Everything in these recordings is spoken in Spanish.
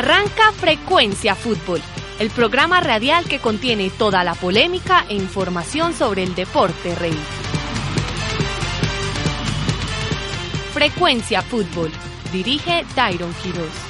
Arranca Frecuencia Fútbol, el programa radial que contiene toda la polémica e información sobre el deporte rey. Frecuencia Fútbol, dirige Tyron Quiroz.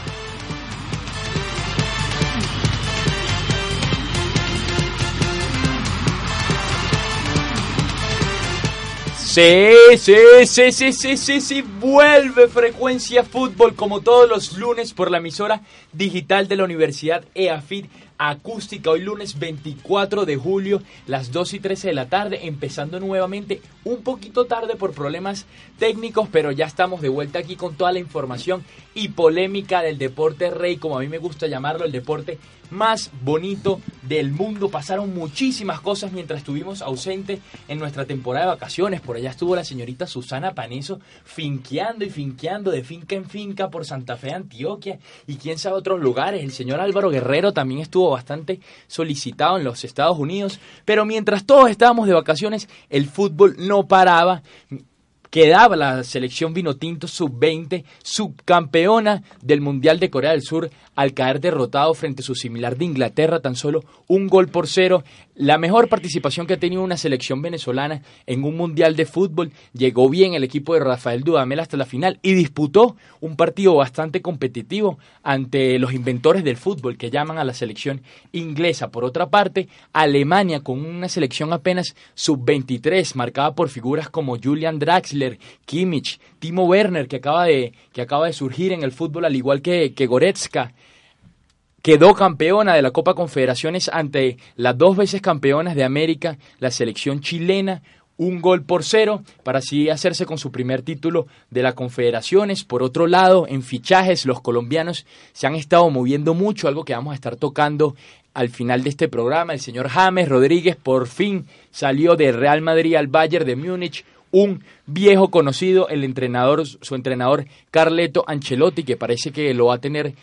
Sí, sí, sí, sí, sí, sí, sí, vuelve Frecuencia Fútbol como todos los lunes por la emisora digital de la Universidad EAFIT acústica hoy lunes 24 de julio, las 2 y 13 de la tarde, empezando nuevamente un poquito tarde por problemas técnicos, pero ya estamos de vuelta aquí con toda la información y polémica del deporte rey, como a mí me gusta llamarlo, el deporte más bonito del mundo. Pasaron muchísimas cosas mientras estuvimos ausentes en nuestra temporada de vacaciones. Por allá estuvo la señorita Susana Paneso finqueando y finqueando de finca en finca por Santa Fe, Antioquia y quién sabe otros lugares. El señor Álvaro Guerrero también estuvo bastante solicitado en los Estados Unidos. Pero mientras todos estábamos de vacaciones, el fútbol no paraba quedaba la selección Vinotinto sub-20, subcampeona del Mundial de Corea del Sur, al caer derrotado frente a su similar de Inglaterra, tan solo un gol por cero. La mejor participación que ha tenido una selección venezolana en un Mundial de Fútbol. Llegó bien el equipo de Rafael Dudamel hasta la final y disputó un partido bastante competitivo ante los inventores del fútbol que llaman a la selección inglesa. Por otra parte, Alemania con una selección apenas sub-23, marcada por figuras como Julian Draxler, Kimmich, Timo Werner, que acaba de, que acaba de surgir en el fútbol, al igual que, que Goretzka quedó campeona de la Copa Confederaciones ante las dos veces campeonas de América, la selección chilena, un gol por cero para así hacerse con su primer título de la Confederaciones. Por otro lado, en fichajes, los colombianos se han estado moviendo mucho, algo que vamos a estar tocando al final de este programa. El señor James Rodríguez por fin salió de Real Madrid al Bayern de Múnich. Un viejo conocido, el entrenador, su entrenador Carleto Ancelotti, que parece que lo va a tener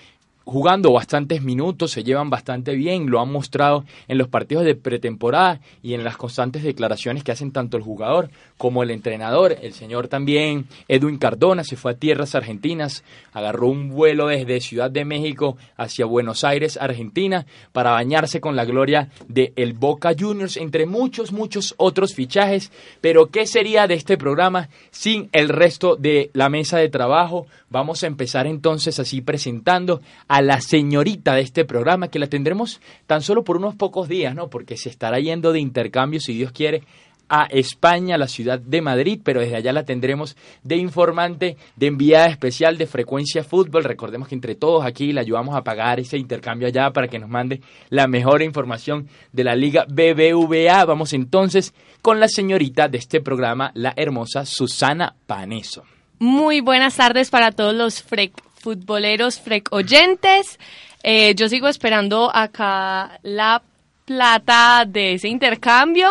jugando bastantes minutos, se llevan bastante bien, lo han mostrado en los partidos de pretemporada y en las constantes declaraciones que hacen tanto el jugador como el entrenador. El señor también, Edwin Cardona, se fue a tierras argentinas, agarró un vuelo desde Ciudad de México hacia Buenos Aires, Argentina, para bañarse con la gloria de el Boca Juniors, entre muchos, muchos otros fichajes. Pero, ¿qué sería de este programa sin el resto de la mesa de trabajo? Vamos a empezar entonces así presentando a la señorita de este programa, que la tendremos tan solo por unos pocos días, ¿no? Porque se estará yendo de intercambio, si Dios quiere, a España, a la ciudad de Madrid, pero desde allá la tendremos de informante, de enviada especial de Frecuencia Fútbol. Recordemos que entre todos aquí le ayudamos a pagar ese intercambio allá para que nos mande la mejor información de la Liga BBVA. Vamos entonces con la señorita de este programa, la hermosa Susana Paneso. Muy buenas tardes para todos los frec futboleros frec oyentes. Eh, yo sigo esperando acá la plata de ese intercambio.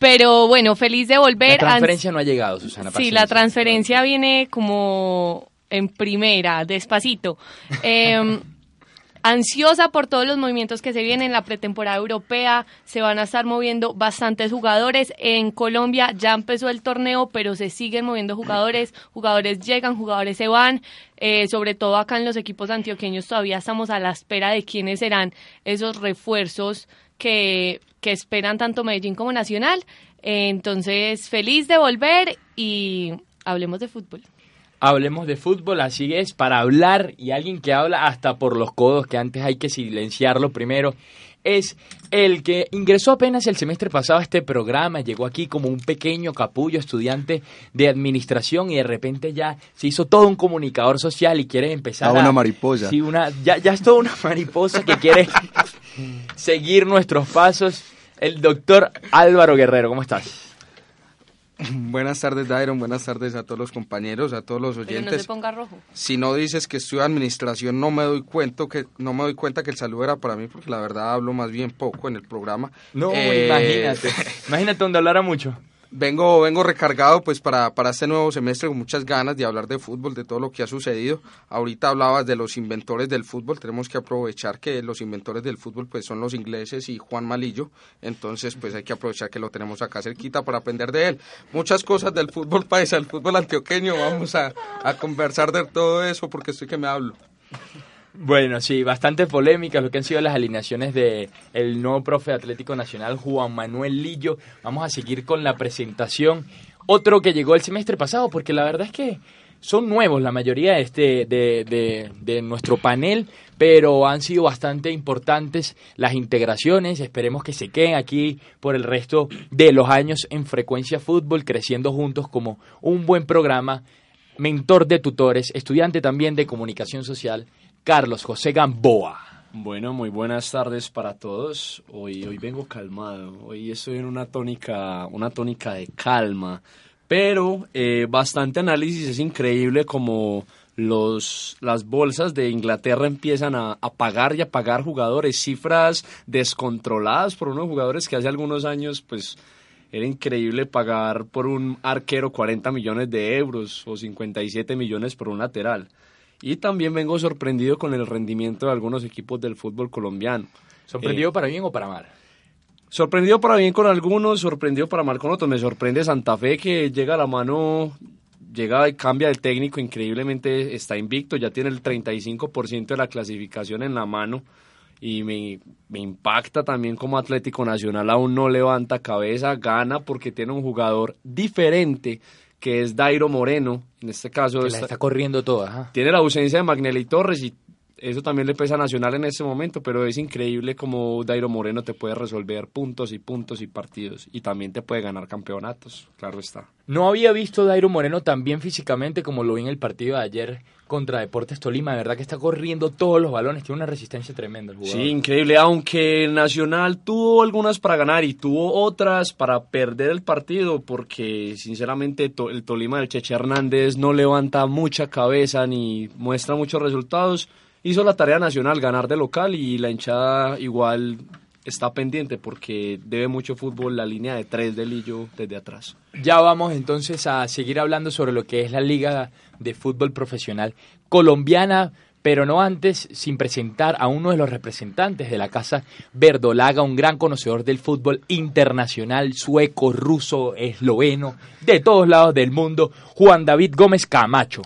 Pero bueno, feliz de volver. La transferencia no ha llegado, Susana. Sí, la transferencia viene como en primera, despacito. Eh, ansiosa por todos los movimientos que se vienen en la pretemporada europea. Se van a estar moviendo bastantes jugadores. En Colombia ya empezó el torneo, pero se siguen moviendo jugadores. Jugadores llegan, jugadores se van. Eh, sobre todo acá en los equipos antioqueños todavía estamos a la espera de quiénes serán esos refuerzos que, que esperan tanto Medellín como Nacional. Eh, entonces, feliz de volver y hablemos de fútbol hablemos de fútbol, así es, para hablar y alguien que habla hasta por los codos, que antes hay que silenciarlo primero, es el que ingresó apenas el semestre pasado a este programa, llegó aquí como un pequeño capullo estudiante de administración y de repente ya se hizo todo un comunicador social y quiere empezar a... una mariposa. Sí, una, ya, ya es toda una mariposa que quiere seguir nuestros pasos. El doctor Álvaro Guerrero, ¿cómo estás? Buenas tardes, Dairon. Buenas tardes a todos los compañeros, a todos los oyentes. Pero no se ponga rojo. Si no dices que estudio administración, no me doy cuenta que no me doy cuenta que el saludo era para mí, porque la verdad hablo más bien poco en el programa. No, Eh, imagínate. Imagínate donde hablara mucho. Vengo, vengo recargado pues para, para este nuevo semestre con muchas ganas de hablar de fútbol, de todo lo que ha sucedido. Ahorita hablabas de los inventores del fútbol, tenemos que aprovechar que los inventores del fútbol pues son los ingleses y Juan Malillo, entonces pues hay que aprovechar que lo tenemos acá cerquita para aprender de él. Muchas cosas del fútbol paisa, del fútbol antioqueño, vamos a, a conversar de todo eso porque estoy que me hablo. Bueno, sí, bastante polémicas lo que han sido las alineaciones de el nuevo profe Atlético Nacional, Juan Manuel Lillo. Vamos a seguir con la presentación. Otro que llegó el semestre pasado, porque la verdad es que son nuevos la mayoría de, este, de, de nuestro panel, pero han sido bastante importantes las integraciones. Esperemos que se queden aquí por el resto de los años en Frecuencia Fútbol, creciendo juntos como un buen programa. Mentor de tutores, estudiante también de comunicación social, Carlos José Gamboa. Bueno, muy buenas tardes para todos. Hoy, hoy vengo calmado. Hoy estoy en una tónica, una tónica de calma. Pero eh, bastante análisis. Es increíble como los, las bolsas de Inglaterra empiezan a, a pagar y a pagar jugadores. Cifras descontroladas por unos jugadores que hace algunos años, pues, era increíble pagar por un arquero 40 millones de euros o 57 millones por un lateral. Y también vengo sorprendido con el rendimiento de algunos equipos del fútbol colombiano. ¿Sorprendido Eh, para bien o para mal? Sorprendido para bien con algunos, sorprendido para mal con otros. Me sorprende Santa Fe que llega a la mano, llega y cambia el técnico, increíblemente está invicto, ya tiene el 35% de la clasificación en la mano. Y me, me impacta también como Atlético Nacional aún no levanta cabeza, gana porque tiene un jugador diferente que es Dairo Moreno. En este caso Que la está corriendo toda. ajá. tiene la ausencia de Magnelli Torres y eso también le pesa a Nacional en este momento, pero es increíble como Dairo Moreno te puede resolver puntos y puntos y partidos y también te puede ganar campeonatos, claro está. No había visto a Dairo Moreno tan bien físicamente como lo vi en el partido de ayer contra Deportes Tolima. De verdad que está corriendo todos los balones, tiene una resistencia tremenda el jugador. Sí, increíble, aunque Nacional tuvo algunas para ganar y tuvo otras para perder el partido, porque sinceramente el Tolima del Cheche Hernández no levanta mucha cabeza ni muestra muchos resultados. Hizo la tarea nacional, ganar de local y la hinchada igual está pendiente porque debe mucho fútbol la línea de tres de Lillo desde atrás. Ya vamos entonces a seguir hablando sobre lo que es la Liga de Fútbol Profesional colombiana, pero no antes sin presentar a uno de los representantes de la Casa Verdolaga, un gran conocedor del fútbol internacional, sueco, ruso, esloveno, de todos lados del mundo, Juan David Gómez Camacho.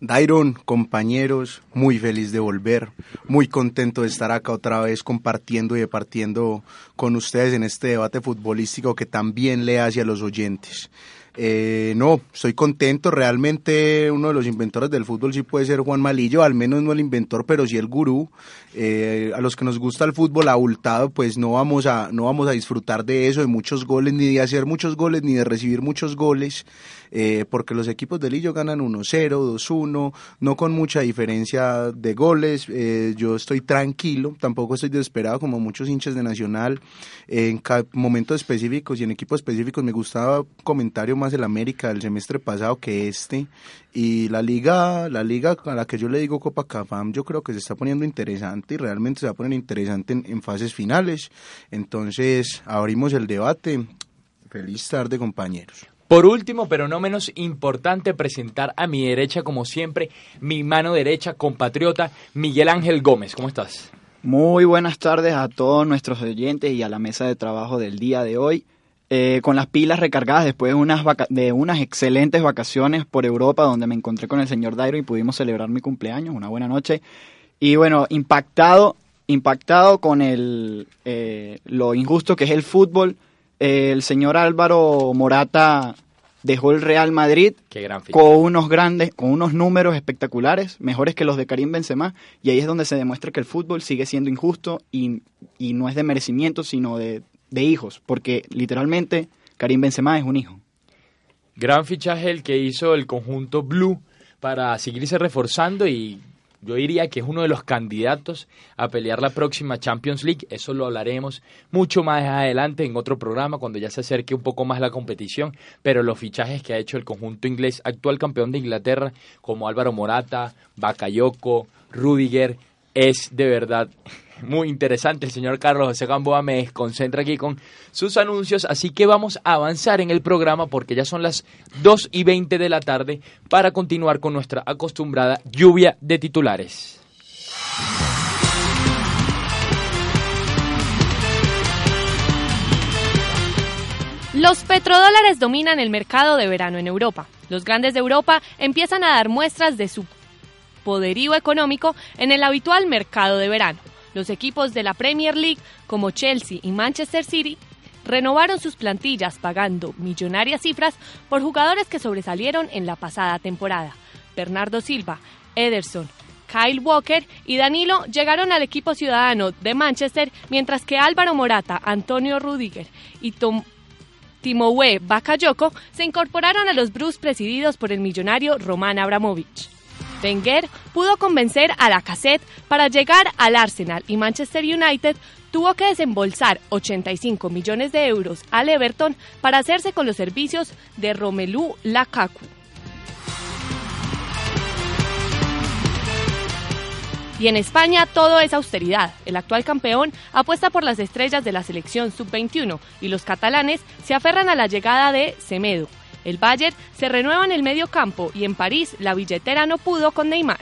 Dairon, compañeros, muy feliz de volver, muy contento de estar acá otra vez compartiendo y departiendo con ustedes en este debate futbolístico que también le hace a los oyentes. Eh, no, estoy contento, realmente uno de los inventores del fútbol sí puede ser Juan Malillo, al menos no el inventor, pero sí el gurú. Eh, a los que nos gusta el fútbol abultado, pues no vamos a no vamos a disfrutar de eso, de muchos goles, ni de hacer muchos goles, ni de recibir muchos goles, eh, porque los equipos de Lillo ganan 1-0, 2-1, no con mucha diferencia de goles. Eh, yo estoy tranquilo, tampoco estoy desesperado como muchos hinchas de Nacional. en momentos específicos y en equipos específicos me gustaba comentario más el América del semestre pasado que este. Y la liga, la liga a la que yo le digo Copa Cafam, yo creo que se está poniendo interesante y realmente se va a poner interesante en fases finales. Entonces, abrimos el debate. Feliz tarde, compañeros. Por último, pero no menos importante, presentar a mi derecha, como siempre, mi mano derecha, compatriota, Miguel Ángel Gómez. ¿Cómo estás? Muy buenas tardes a todos nuestros oyentes y a la mesa de trabajo del día de hoy. Eh, con las pilas recargadas después de unas, vaca- de unas excelentes vacaciones por Europa donde me encontré con el señor Dairo y pudimos celebrar mi cumpleaños, una buena noche. Y bueno, impactado, impactado con el, eh, lo injusto que es el fútbol. El señor Álvaro Morata dejó el Real Madrid con unos grandes, con unos números espectaculares, mejores que los de Karim Benzema, y ahí es donde se demuestra que el fútbol sigue siendo injusto y, y no es de merecimiento, sino de, de hijos, porque literalmente Karim Benzema es un hijo. Gran fichaje el que hizo el conjunto Blue para seguirse reforzando y yo diría que es uno de los candidatos a pelear la próxima Champions League. Eso lo hablaremos mucho más adelante en otro programa cuando ya se acerque un poco más la competición. Pero los fichajes que ha hecho el conjunto inglés, actual campeón de Inglaterra, como Álvaro Morata, Bakayoko, Rudiger, es de verdad muy interesante. El señor Carlos José Gamboa me desconcentra aquí con sus anuncios, así que vamos a avanzar en el programa porque ya son las 2 y 20 de la tarde para continuar con nuestra acostumbrada lluvia de titulares. Los petrodólares dominan el mercado de verano en Europa. Los grandes de Europa empiezan a dar muestras de su poderío económico en el habitual mercado de verano. Los equipos de la Premier League, como Chelsea y Manchester City, renovaron sus plantillas pagando millonarias cifras por jugadores que sobresalieron en la pasada temporada. Bernardo Silva, Ederson, Kyle Walker y Danilo llegaron al equipo ciudadano de Manchester, mientras que Álvaro Morata, Antonio Rudiger y Tom Timowé Bakayoko se incorporaron a los Bruce presididos por el millonario Roman Abramovich. Wenger pudo convencer a la cassette para llegar al Arsenal y Manchester United tuvo que desembolsar 85 millones de euros al Everton para hacerse con los servicios de Romelu Lukaku. Y en España todo es austeridad. El actual campeón apuesta por las estrellas de la selección sub-21 y los catalanes se aferran a la llegada de Semedo, el Bayern se renueva en el medio campo y en París la billetera no pudo con Neymar.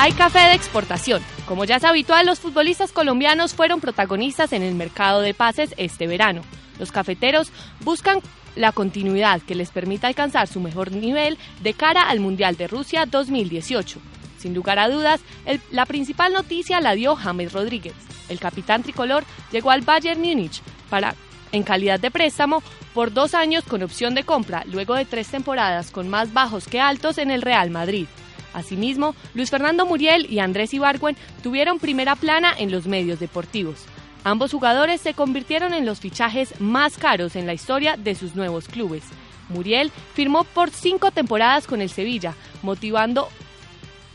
Hay café de exportación. Como ya es habitual, los futbolistas colombianos fueron protagonistas en el mercado de pases este verano. Los cafeteros buscan la continuidad que les permita alcanzar su mejor nivel de cara al Mundial de Rusia 2018. Sin lugar a dudas, la principal noticia la dio James Rodríguez. El capitán tricolor llegó al Bayern Múnich para, en calidad de préstamo por dos años con opción de compra, luego de tres temporadas con más bajos que altos en el Real Madrid. Asimismo, Luis Fernando Muriel y Andrés Ibargüen tuvieron primera plana en los medios deportivos. Ambos jugadores se convirtieron en los fichajes más caros en la historia de sus nuevos clubes. Muriel firmó por cinco temporadas con el Sevilla, motivando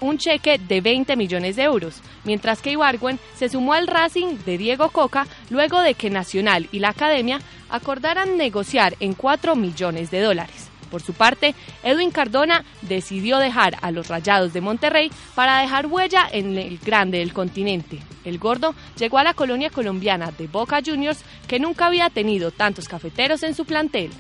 un cheque de 20 millones de euros, mientras que Ibargüen se sumó al Racing de Diego Coca luego de que Nacional y la Academia acordaran negociar en 4 millones de dólares. Por su parte, Edwin Cardona decidió dejar a los Rayados de Monterrey para dejar huella en el grande del continente. El gordo llegó a la colonia colombiana de Boca Juniors, que nunca había tenido tantos cafeteros en su plantel.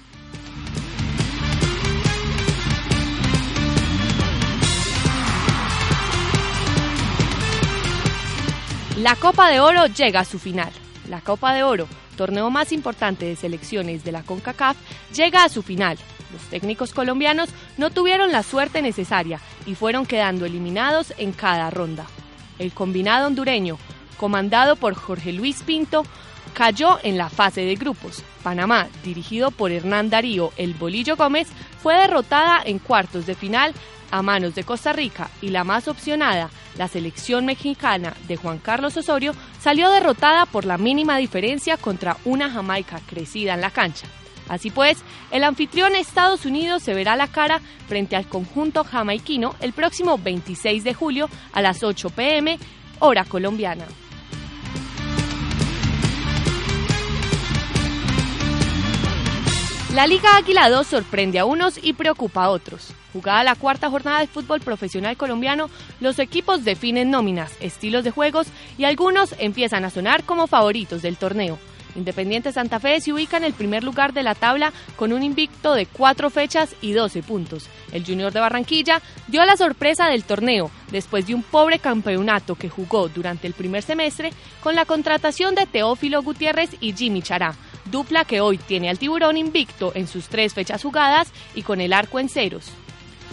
La Copa de Oro llega a su final. La Copa de Oro, torneo más importante de selecciones de la CONCACAF, llega a su final. Los técnicos colombianos no tuvieron la suerte necesaria y fueron quedando eliminados en cada ronda. El combinado hondureño, comandado por Jorge Luis Pinto, cayó en la fase de grupos. Panamá, dirigido por Hernán Darío El Bolillo Gómez, fue derrotada en cuartos de final a manos de Costa Rica y la más opcionada, la selección mexicana de Juan Carlos Osorio, salió derrotada por la mínima diferencia contra una Jamaica crecida en la cancha. Así pues, el anfitrión Estados Unidos se verá la cara frente al conjunto jamaiquino el próximo 26 de julio a las 8 pm, hora colombiana. La Liga Águila 2 sorprende a unos y preocupa a otros. Jugada la cuarta jornada de fútbol profesional colombiano, los equipos definen nóminas, estilos de juegos y algunos empiezan a sonar como favoritos del torneo. Independiente Santa Fe se ubica en el primer lugar de la tabla con un invicto de cuatro fechas y 12 puntos. El Junior de Barranquilla dio la sorpresa del torneo después de un pobre campeonato que jugó durante el primer semestre con la contratación de Teófilo Gutiérrez y Jimmy Chará, dupla que hoy tiene al tiburón invicto en sus tres fechas jugadas y con el arco en ceros.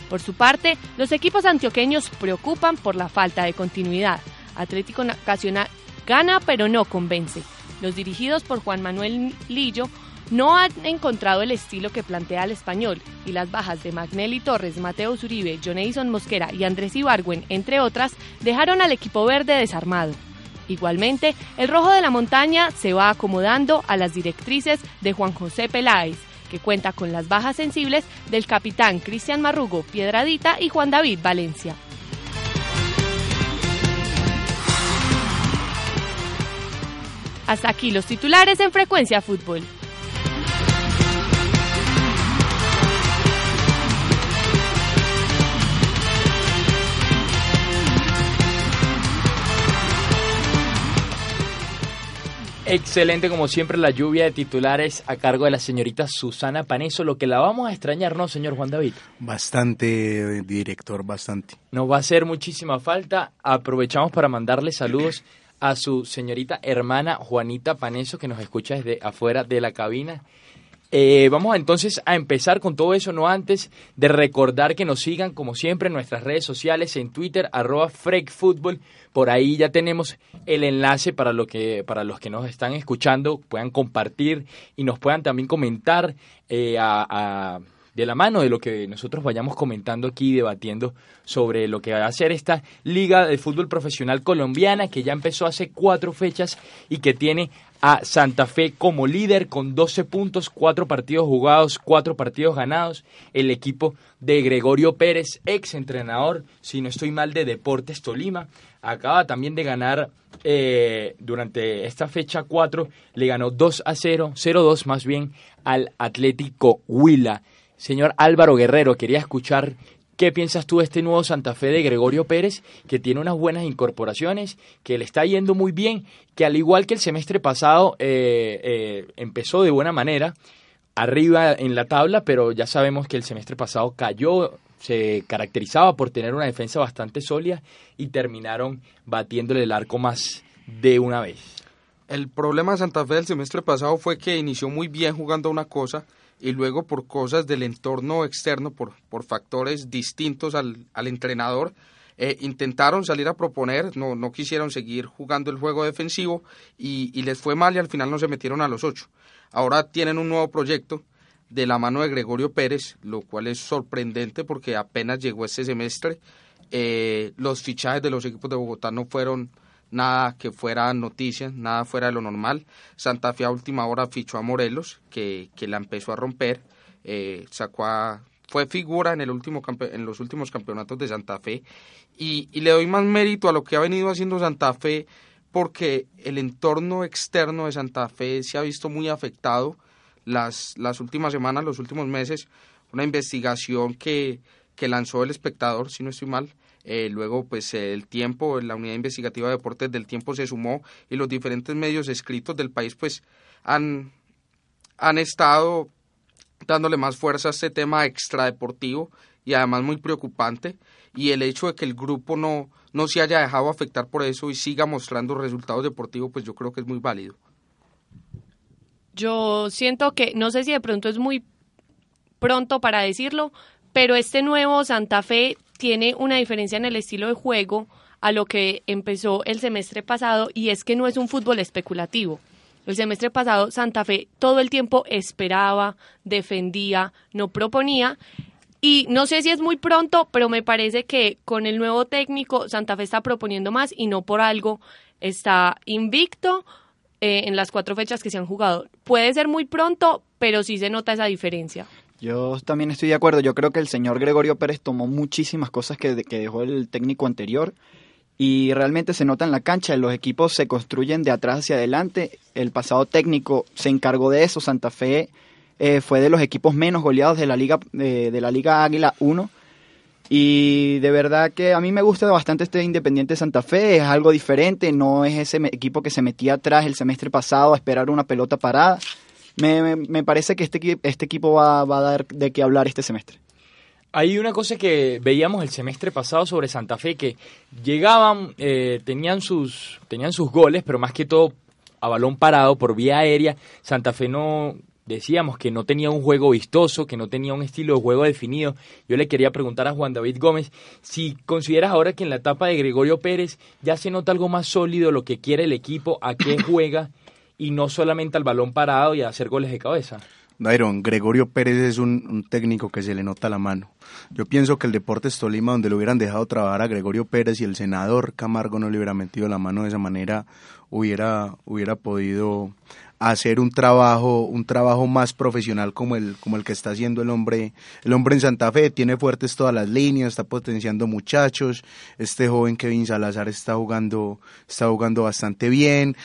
Por su parte, los equipos antioqueños preocupan por la falta de continuidad. Atlético Nacional gana pero no convence. Los dirigidos por Juan Manuel Lillo no han encontrado el estilo que plantea el español y las bajas de Magnelli Torres, Mateo Zuribe, Joneison Mosquera y Andrés Ibargüen, entre otras, dejaron al equipo verde desarmado. Igualmente, el rojo de la montaña se va acomodando a las directrices de Juan José Peláez que cuenta con las bajas sensibles del capitán Cristian Marrugo Piedradita y Juan David Valencia. Hasta aquí los titulares en Frecuencia Fútbol. Excelente como siempre la lluvia de titulares a cargo de la señorita Susana Paneso, lo que la vamos a extrañar, ¿no, señor Juan David? Bastante, director, bastante. Nos va a hacer muchísima falta. Aprovechamos para mandarle saludos a su señorita hermana Juanita Paneso, que nos escucha desde afuera de la cabina. Eh, vamos entonces a empezar con todo eso, no antes de recordar que nos sigan como siempre en nuestras redes sociales, en Twitter, arroba FreakFootball. Por ahí ya tenemos el enlace para, lo que, para los que nos están escuchando, puedan compartir y nos puedan también comentar eh, de la mano de lo que nosotros vayamos comentando aquí, debatiendo sobre lo que va a ser esta Liga de Fútbol Profesional Colombiana, que ya empezó hace cuatro fechas y que tiene a Santa Fe como líder con 12 puntos, 4 partidos jugados, 4 partidos ganados. El equipo de Gregorio Pérez, ex entrenador, si no estoy mal, de Deportes Tolima, acaba también de ganar eh, durante esta fecha 4, le ganó 2 a 0, 0-2 más bien al Atlético Huila. Señor Álvaro Guerrero, quería escuchar ¿Qué piensas tú de este nuevo Santa Fe de Gregorio Pérez, que tiene unas buenas incorporaciones, que le está yendo muy bien, que al igual que el semestre pasado eh, eh, empezó de buena manera, arriba en la tabla, pero ya sabemos que el semestre pasado cayó, se caracterizaba por tener una defensa bastante sólida y terminaron batiéndole el arco más de una vez. El problema de Santa Fe del semestre pasado fue que inició muy bien jugando una cosa y luego por cosas del entorno externo, por, por factores distintos al, al entrenador, eh, intentaron salir a proponer, no, no quisieron seguir jugando el juego defensivo y, y, les fue mal y al final no se metieron a los ocho. Ahora tienen un nuevo proyecto de la mano de Gregorio Pérez, lo cual es sorprendente porque apenas llegó este semestre. Eh, los fichajes de los equipos de Bogotá no fueron nada que fuera noticia, nada fuera de lo normal. Santa Fe a última hora fichó a Morelos, que, que la empezó a romper, eh, sacó a, fue figura en, el último en los últimos campeonatos de Santa Fe y, y, le doy más mérito a lo que ha venido haciendo Santa Fe porque el entorno externo de Santa Fe se ha visto muy afectado las, las últimas semanas, los últimos meses, una investigación que, que lanzó el espectador, si no estoy mal, eh, luego, pues el tiempo, la unidad investigativa de deportes del tiempo se sumó y los diferentes medios escritos del país, pues han, han estado dándole más fuerza a este tema extradeportivo y además muy preocupante. Y el hecho de que el grupo no, no se haya dejado afectar por eso y siga mostrando resultados deportivos, pues yo creo que es muy válido. Yo siento que, no sé si de pronto es muy pronto para decirlo, pero este nuevo Santa Fe tiene una diferencia en el estilo de juego a lo que empezó el semestre pasado y es que no es un fútbol especulativo. El semestre pasado Santa Fe todo el tiempo esperaba, defendía, no proponía y no sé si es muy pronto, pero me parece que con el nuevo técnico Santa Fe está proponiendo más y no por algo está invicto eh, en las cuatro fechas que se han jugado. Puede ser muy pronto, pero sí se nota esa diferencia. Yo también estoy de acuerdo. Yo creo que el señor Gregorio Pérez tomó muchísimas cosas que, que dejó el técnico anterior y realmente se nota en la cancha. Los equipos se construyen de atrás hacia adelante. El pasado técnico se encargó de eso. Santa Fe eh, fue de los equipos menos goleados de la Liga, de, de la Liga Águila 1. Y de verdad que a mí me gusta bastante este Independiente Santa Fe, es algo diferente, no es ese equipo que se metía atrás el semestre pasado a esperar una pelota parada, me, me, parece que este, este equipo va, va, a dar de qué hablar este semestre. Hay una cosa que veíamos el semestre pasado sobre Santa Fe, que llegaban, eh, tenían, sus, tenían sus goles, pero más que todo a balón parado por vía aérea. Santa Fe no, decíamos que no tenía un juego vistoso, que no tenía un estilo de juego definido. Yo le quería preguntar a Juan David Gómez si consideras ahora que en la etapa de Gregorio Pérez ya se nota algo más sólido lo que quiere el equipo, a qué juega y no solamente al balón parado y a hacer goles de cabeza. Dairon, Gregorio Pérez es un, técnico que se le nota la mano. Yo pienso que el Deportes Tolima, donde lo hubieran dejado trabajar a Gregorio Pérez y el senador Camargo no le hubiera metido la mano de esa manera, hubiera, hubiera podido hacer un trabajo, un trabajo más profesional como el, como el que está haciendo el hombre, el hombre en Santa Fe, tiene fuertes todas las líneas, está potenciando muchachos, este joven Kevin Salazar está jugando, está jugando bastante bien,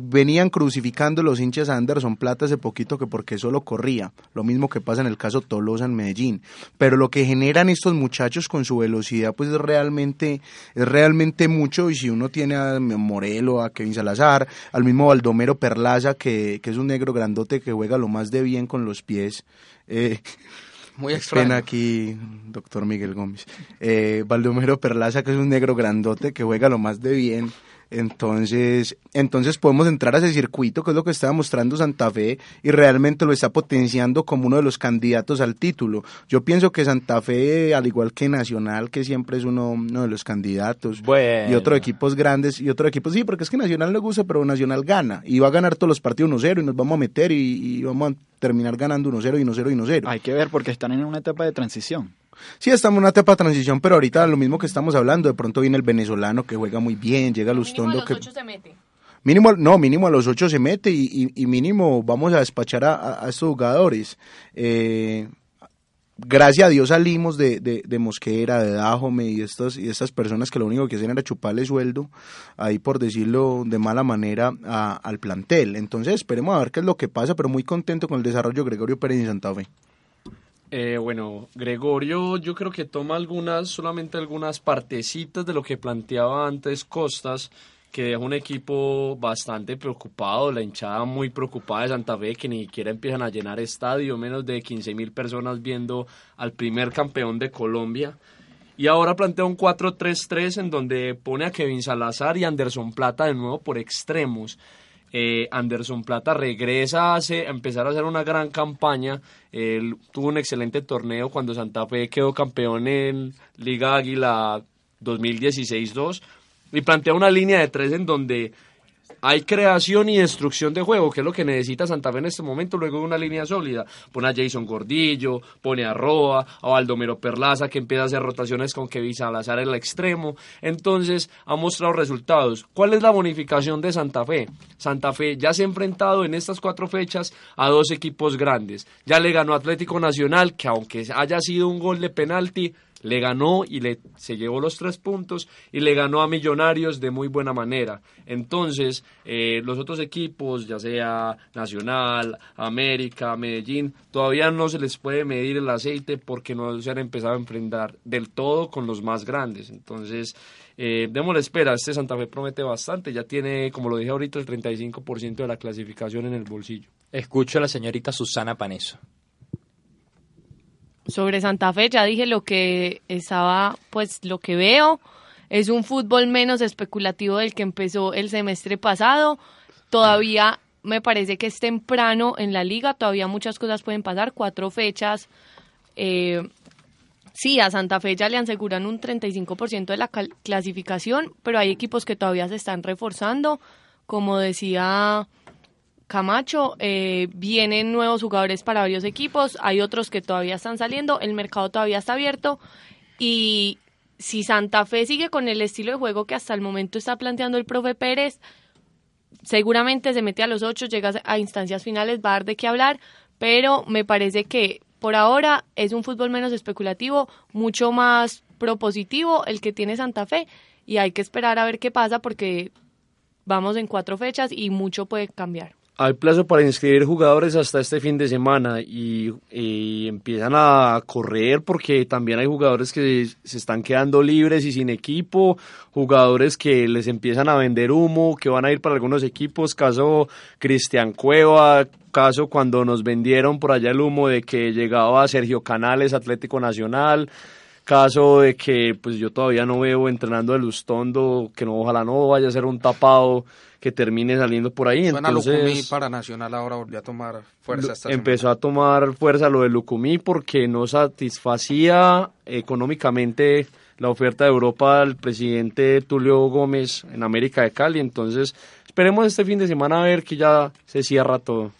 venían crucificando los hinchas a Anderson Plata hace poquito que porque solo corría, lo mismo que pasa en el caso Tolosa en Medellín, pero lo que generan estos muchachos con su velocidad pues es realmente es realmente mucho y si uno tiene a Morelo, a Kevin Salazar, al mismo Baldomero Perlaza que, que es un negro grandote que juega lo más de bien con los pies, eh, muy extraño. aquí, doctor Miguel Gómez. Eh, Baldomero Perlaza, que es un negro grandote que juega lo más de bien. Entonces, entonces podemos entrar a ese circuito, que es lo que está mostrando Santa Fe, y realmente lo está potenciando como uno de los candidatos al título. Yo pienso que Santa Fe, al igual que Nacional, que siempre es uno, uno de los candidatos, y otros equipos grandes, y otros equipos, sí, porque es que Nacional le gusta, pero Nacional gana, y va a ganar todos los partidos 1-0, y nos vamos a meter, y, y vamos a terminar ganando 1-0 y 1-0 y 1-0. Hay que ver, porque están en una etapa de transición. Sí, estamos en una etapa de transición, pero ahorita lo mismo que estamos hablando, de pronto viene el venezolano que juega muy bien, llega Lustondo que... los ocho se mete. Mínimo, no, mínimo a los ocho se mete y, y, y mínimo vamos a despachar a, a estos jugadores. Eh, gracias a Dios salimos de, de, de Mosquera, de Dajome y estas, y estas personas que lo único que hacían era chuparle sueldo, ahí por decirlo de mala manera, a, al plantel. Entonces esperemos a ver qué es lo que pasa, pero muy contento con el desarrollo de Gregorio Pérez en Santa Fe. Eh, bueno, Gregorio yo creo que toma algunas, solamente algunas partecitas de lo que planteaba antes Costas, que deja un equipo bastante preocupado, la hinchada muy preocupada de Santa Fe, que ni siquiera empiezan a llenar estadio, menos de 15 mil personas viendo al primer campeón de Colombia. Y ahora plantea un 4-3-3 en donde pone a Kevin Salazar y Anderson Plata de nuevo por extremos. Eh, Anderson Plata regresa a, a empezar a hacer una gran campaña. Él tuvo un excelente torneo cuando Santa Fe quedó campeón en Liga Águila 2016-2 y plantea una línea de tres en donde hay creación y destrucción de juego, que es lo que necesita Santa Fe en este momento, luego de una línea sólida. Pone a Jason Gordillo, pone a Roa, a Baldomero Perlaza, que empieza a hacer rotaciones con Kevin Salazar en el extremo. Entonces, ha mostrado resultados. ¿Cuál es la bonificación de Santa Fe? Santa Fe ya se ha enfrentado en estas cuatro fechas a dos equipos grandes. Ya le ganó Atlético Nacional, que aunque haya sido un gol de penalti, le ganó y le, se llevó los tres puntos y le ganó a Millonarios de muy buena manera. Entonces, eh, los otros equipos, ya sea Nacional, América, Medellín, todavía no se les puede medir el aceite porque no se han empezado a enfrentar del todo con los más grandes. Entonces, eh, démosle espera, este Santa Fe promete bastante, ya tiene, como lo dije ahorita, el 35% de la clasificación en el bolsillo. Escucho a la señorita Susana Paneso. Sobre Santa Fe ya dije lo que estaba, pues lo que veo es un fútbol menos especulativo del que empezó el semestre pasado. Todavía me parece que es temprano en la liga, todavía muchas cosas pueden pasar, cuatro fechas. Eh, sí, a Santa Fe ya le aseguran un 35% de la clasificación, pero hay equipos que todavía se están reforzando, como decía Camacho, eh, vienen nuevos jugadores para varios equipos, hay otros que todavía están saliendo, el mercado todavía está abierto y si Santa Fe sigue con el estilo de juego que hasta el momento está planteando el profe Pérez, seguramente se mete a los ocho, llega a instancias finales, va a dar de qué hablar, pero me parece que por ahora es un fútbol menos especulativo, mucho más propositivo el que tiene Santa Fe y hay que esperar a ver qué pasa porque vamos en cuatro fechas y mucho puede cambiar. Hay plazo para inscribir jugadores hasta este fin de semana y, empiezan a correr porque también hay jugadores que se están quedando libres y sin equipo, jugadores que les empiezan a vender humo, que van a ir para algunos equipos, caso Cristian Cueva, caso cuando nos vendieron por allá el humo de que llegaba Sergio Canales, Atlético Nacional, caso de que pues yo todavía no veo entrenando el Lustondo, que no ojalá no vaya a ser un tapado que termine saliendo por ahí. Suena Entonces, Lucumí para Nacional ahora volvió a tomar fuerza esta empezó a tomar fuerza lo de Lucumí porque no satisfacía económicamente la oferta de Europa al presidente Tulio Gómez en América de Cali. Entonces, esperemos este fin de semana a ver que ya se cierra todo.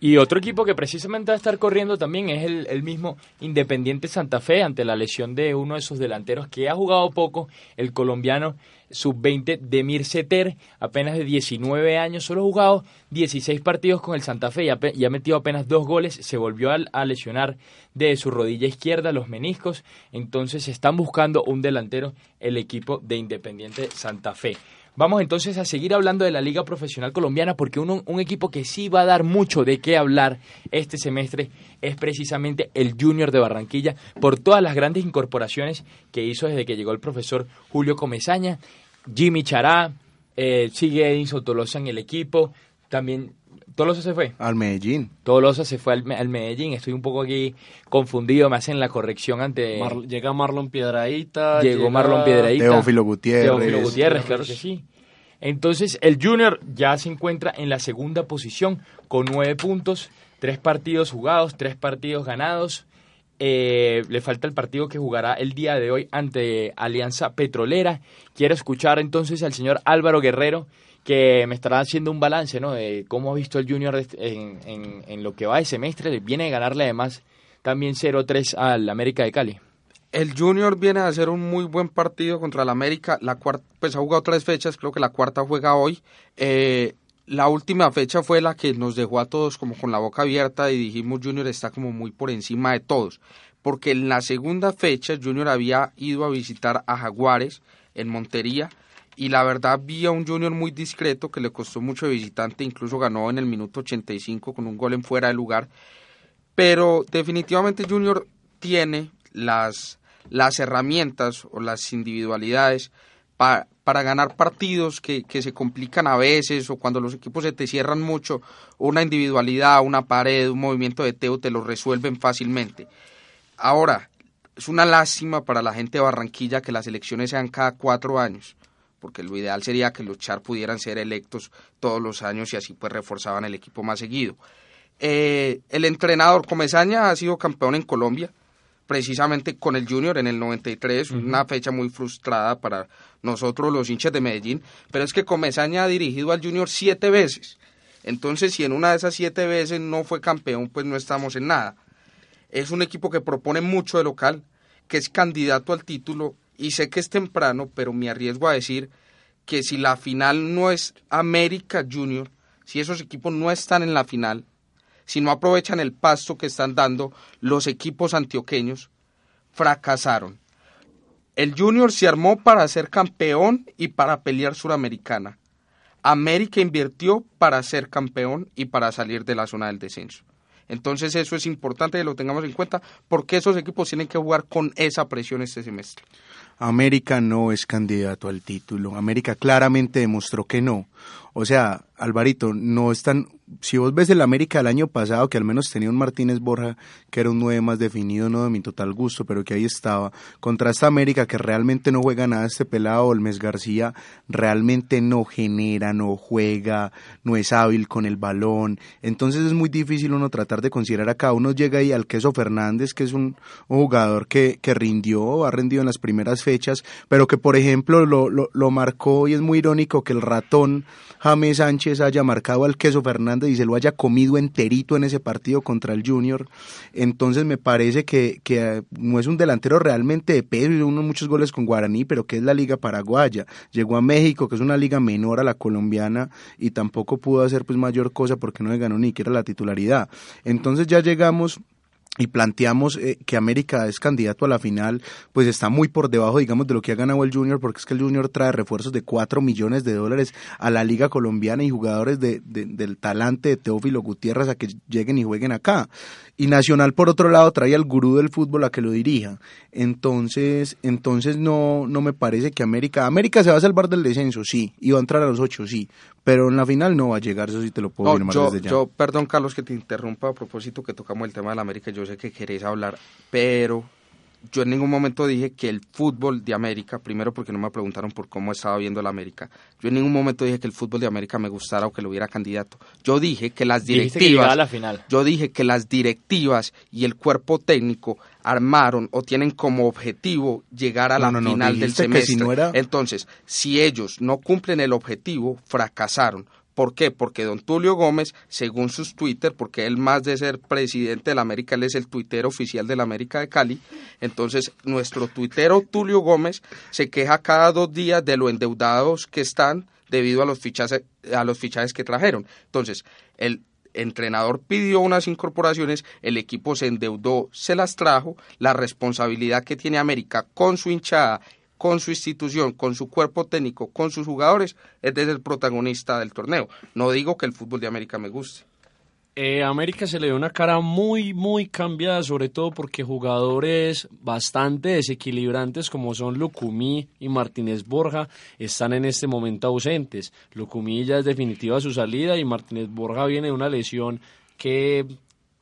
Y otro equipo que precisamente va a estar corriendo también es el, el, mismo Independiente Santa Fe ante la lesión de uno de sus delanteros que ha jugado poco, el colombiano sub-20 Demir Seter, apenas de 19 años, solo ha jugado 16 partidos con el Santa Fe y ha, y ha metido apenas dos goles, se volvió a, a, lesionar de su rodilla izquierda, los meniscos, entonces están buscando un delantero el equipo de Independiente Santa Fe. Vamos entonces a seguir hablando de la Liga Profesional Colombiana porque un equipo que sí va a dar mucho de qué hablar este semestre es precisamente el Junior de Barranquilla por todas las grandes incorporaciones que hizo desde que llegó el profesor Julio Comesaña, Jimmy Chará, eh, sigue Edinson Tolosa en el equipo, también Tolosa se fue. Al Medellín. Tolosa se fue al, al, Medellín. Estoy un poco aquí confundido. Me hacen la corrección ante. Mar, llega Marlon Piedraíta. Llegó llega... Marlon Piedraíta. Teófilo Gutiérrez. Teófilo Gutiérrez, claro que sí. Entonces, el Junior ya se encuentra en la segunda posición con nueve puntos, tres partidos jugados, tres partidos ganados. Eh, le falta el partido que jugará el día de hoy ante Alianza Petrolera. Quiero escuchar entonces al señor Álvaro Guerrero que me estará haciendo un balance ¿no? de cómo ha visto el Junior en, en, lo que va de semestre. Viene a ganarle además también 0-3 al América de Cali. El Junior viene a hacer un muy buen partido contra el América. La cuarta, pues ha jugado tres fechas, creo que la cuarta juega hoy. Eh, la última fecha fue la que nos dejó a todos como con la boca abierta y dijimos Junior está como muy por encima de todos. Porque en la segunda fecha Junior había ido a visitar a Jaguares en Montería y la verdad vi a un Junior muy discreto que le costó mucho de visitante, incluso ganó en el minuto 85 con un gol en fuera de lugar. Pero definitivamente Junior tiene las, las herramientas o las individualidades para, para ganar partidos que, que, se complican a veces o cuando los equipos se te cierran mucho, una individualidad, una pared, un movimiento de Teo te lo resuelven fácilmente. Ahora, es una lástima para la gente de Barranquilla que las elecciones sean cada cuatro años, porque lo ideal sería que los Char pudieran ser electos todos los años y así pues reforzaban el equipo más seguido. Eh, el entrenador Comesaña ha sido campeón en Colombia, precisamente con el Junior en el 93, uh -huh. una fecha muy frustrada para nosotros los hinchas de Medellín, pero es que Comesaña ha dirigido al Junior siete veces. Entonces, si en una de esas siete veces no fue campeón, pues no estamos en nada. Es un equipo que propone mucho de local, que es candidato al título, y sé que es temprano, pero me arriesgo a decir que si la final no es América Junior, si esos equipos no están en la final, si no aprovechan el pasto que están dando los equipos antioqueños, fracasaron. El Junior se armó para ser campeón y para pelear Suramericana. América invirtió para ser campeón y para salir de la zona del descenso. Entonces eso es importante que lo tengamos en cuenta porque esos equipos tienen que jugar con esa presión este semestre. América no es candidato al título. América claramente demostró que no. O sea, Alvarito, no están. Si vos ves el América del año pasado, que al menos tenía un Martínez Borja, que era un 9 más definido, no de mi total gusto, pero que ahí estaba, contra esta América que realmente no juega nada, este pelado Olmes García realmente no genera, no juega, no es hábil con el balón. Entonces es muy difícil uno tratar de considerar acá. Uno llega ahí al Queso Fernández, que es un, jugador que, que rindió, ha rendido en las primeras fechas, pero que por ejemplo lo, lo, lo marcó y es muy irónico que el ratón James Sánchez haya marcado al Queso Fernández y se lo haya comido enterito en ese partido contra el Junior. Entonces me parece que, que no es un delantero realmente de peso, hizo muchos goles con Guaraní, pero que es la liga paraguaya. Llegó a México, que es una liga menor a la colombiana, y tampoco pudo hacer pues mayor cosa porque no le ganó ni siquiera la titularidad. Entonces ya llegamos y planteamos eh, que América es candidato a la final, pues está muy por debajo, digamos, de lo que ha ganado el Junior, porque es que el Junior trae refuerzos de 4 millones de dólares a la Liga Colombiana y jugadores de, de, del talante de Teófilo Gutiérrez a que lleguen y jueguen acá. Y Nacional, por otro lado, trae al gurú del fútbol a que lo dirija. Entonces, entonces no, no me parece que América... América se va a salvar del descenso, sí, y va a entrar a los 8, sí, pero en la final no va a llegar, eso sí te lo puedo no, yo, desde ya. Yo, perdón Carlos que te interrumpa a propósito que tocamos el tema de la América, yo sé que querés hablar, pero yo en ningún momento dije que el fútbol de América, primero porque no me preguntaron por cómo estaba viendo la América, yo en ningún momento dije que el fútbol de América me gustara o que lo hubiera candidato. Yo dije que las directivas, que la final. yo dije que las directivas y el cuerpo técnico armaron o tienen como objetivo llegar a la no, final no, del semestre. Si no era... Entonces, si ellos no cumplen el objetivo, fracasaron ¿Por qué? Porque don Tulio Gómez, según sus Twitter, porque él más de ser presidente de la América, él es el tuitero oficial de la América de Cali, entonces nuestro tuitero Tulio Gómez se queja cada dos días de lo endeudados que están debido a los fichajes, a los fichajes que trajeron. Entonces, el entrenador pidió unas incorporaciones, el equipo se endeudó, se las trajo, la responsabilidad que tiene América con su hinchada con su institución, con su cuerpo técnico, con sus jugadores, es desde el protagonista del torneo. No digo que el fútbol de América me guste. Eh, América se le dio una cara muy, muy cambiada, sobre todo porque jugadores bastante desequilibrantes como son Lucumí y Martínez Borja están en este momento ausentes. Lucumí ya es definitiva su salida y Martínez Borja viene de una lesión que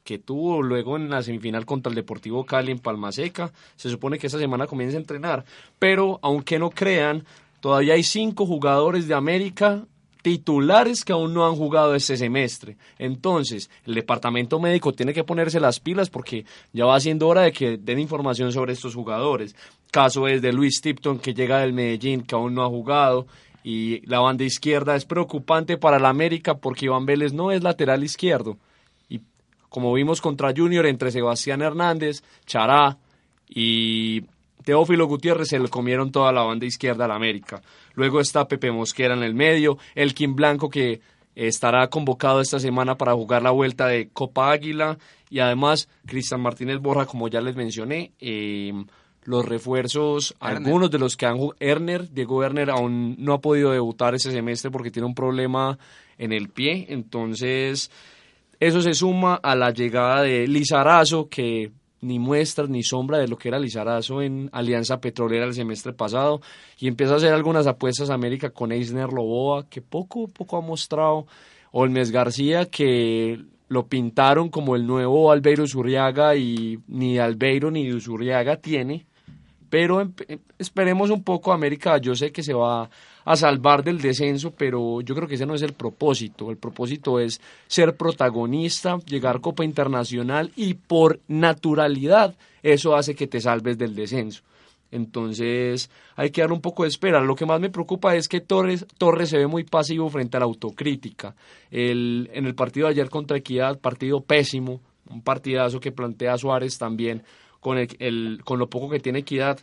que tuvo luego en la semifinal contra el Deportivo Cali en Palma Seca. Se supone que esta semana comienza a entrenar, pero aunque no crean, todavía hay cinco jugadores de América titulares que aún no han jugado este semestre. Entonces, el departamento médico tiene que ponerse las pilas porque ya va siendo hora de que den información sobre estos jugadores. Caso es de Luis Tipton que llega del Medellín que aún no ha jugado y la banda izquierda es preocupante para la América porque Iván Vélez no es lateral izquierdo como vimos contra Junior entre Sebastián Hernández, Chará y Teófilo Gutiérrez se le comieron toda la banda izquierda al América. Luego está Pepe Mosquera en el medio, Elkin Blanco que estará convocado esta semana para jugar la vuelta de Copa Águila y además Cristian Martínez Borja, como ya les mencioné, em, los refuerzos, algunos de los que han jugado, Erner, Diego Erner aún no ha podido debutar ese semestre porque tiene un problema en el pie, entonces eso se suma a la llegada de Lizarazo, que ni muestra ni sombra de lo que era Lizarazo en Alianza Petrolera el semestre pasado, y empieza a hacer algunas apuestas a América con Eisner Loboa, que poco poco ha mostrado, Olmes García, que lo pintaron como el nuevo Albeiro Zurriaga y ni Albeiro ni Zurriaga tiene, pero em, esperemos un poco América, yo sé que se va a salvar del descenso, pero yo creo que ese no es el propósito. El propósito es ser protagonista, llegar Copa Internacional y por naturalidad eso hace que te salves del descenso. Entonces hay que dar un poco de espera. Lo que más me preocupa es que Torres, Torres se ve muy pasivo frente a la autocrítica. El, en el partido de ayer contra Equidad, partido pésimo, un partidazo que plantea Suárez también, con, el, con lo poco que tiene Equidad,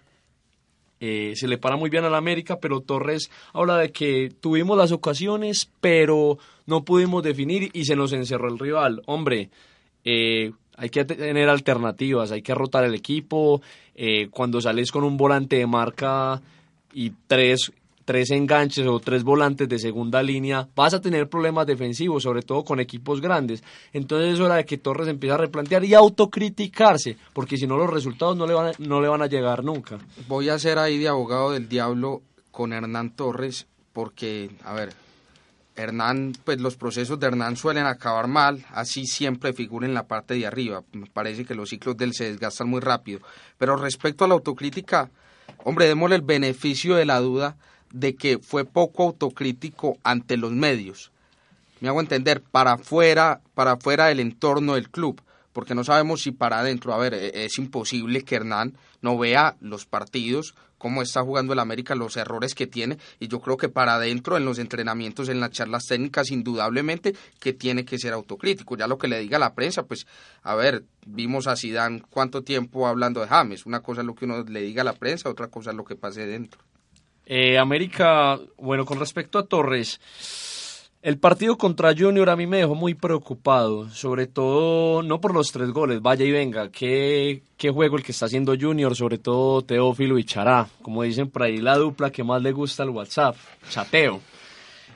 eh, se le para muy bien a la América, pero Torres habla de que tuvimos las ocasiones, pero no pudimos definir y se nos encerró el rival. Hombre, eh, hay que tener alternativas, hay que rotar el equipo. Eh, cuando sales con un volante de marca y tres tres enganches o tres volantes de segunda línea, vas a tener problemas defensivos, sobre todo con equipos grandes. Entonces es hora de que Torres empiece a replantear y autocriticarse, porque si no los resultados no le van a, no le van a llegar nunca. Voy a ser ahí de abogado del diablo con Hernán Torres, porque, a ver, Hernán, pues los procesos de Hernán suelen acabar mal, así siempre figura en la parte de arriba. Me parece que los ciclos de él se desgastan muy rápido. Pero respecto a la autocrítica, hombre, démosle el beneficio de la duda de que fue poco autocrítico ante los medios. Me hago entender, para afuera, para afuera del entorno del club, porque no sabemos si para adentro, a ver, e-, es imposible que Hernán no vea los partidos, cómo está jugando el América, los errores que tiene, y yo creo que para adentro, en los entrenamientos, en las charlas técnicas, indudablemente que tiene que ser autocrítico. Ya lo que le diga la prensa, pues, a ver, vimos a Zidane cuánto tiempo hablando de James, una cosa es lo que uno le diga a la prensa, otra cosa es lo que pase dentro. Eh, América, bueno, con respecto a Torres, el partido contra Junior a mí me dejó muy preocupado, sobre todo no por los tres goles, vaya y venga, qué, qué juego el que está haciendo Junior, sobre todo Teófilo y Chará, como dicen por ahí, la dupla que más le gusta al WhatsApp, chateo.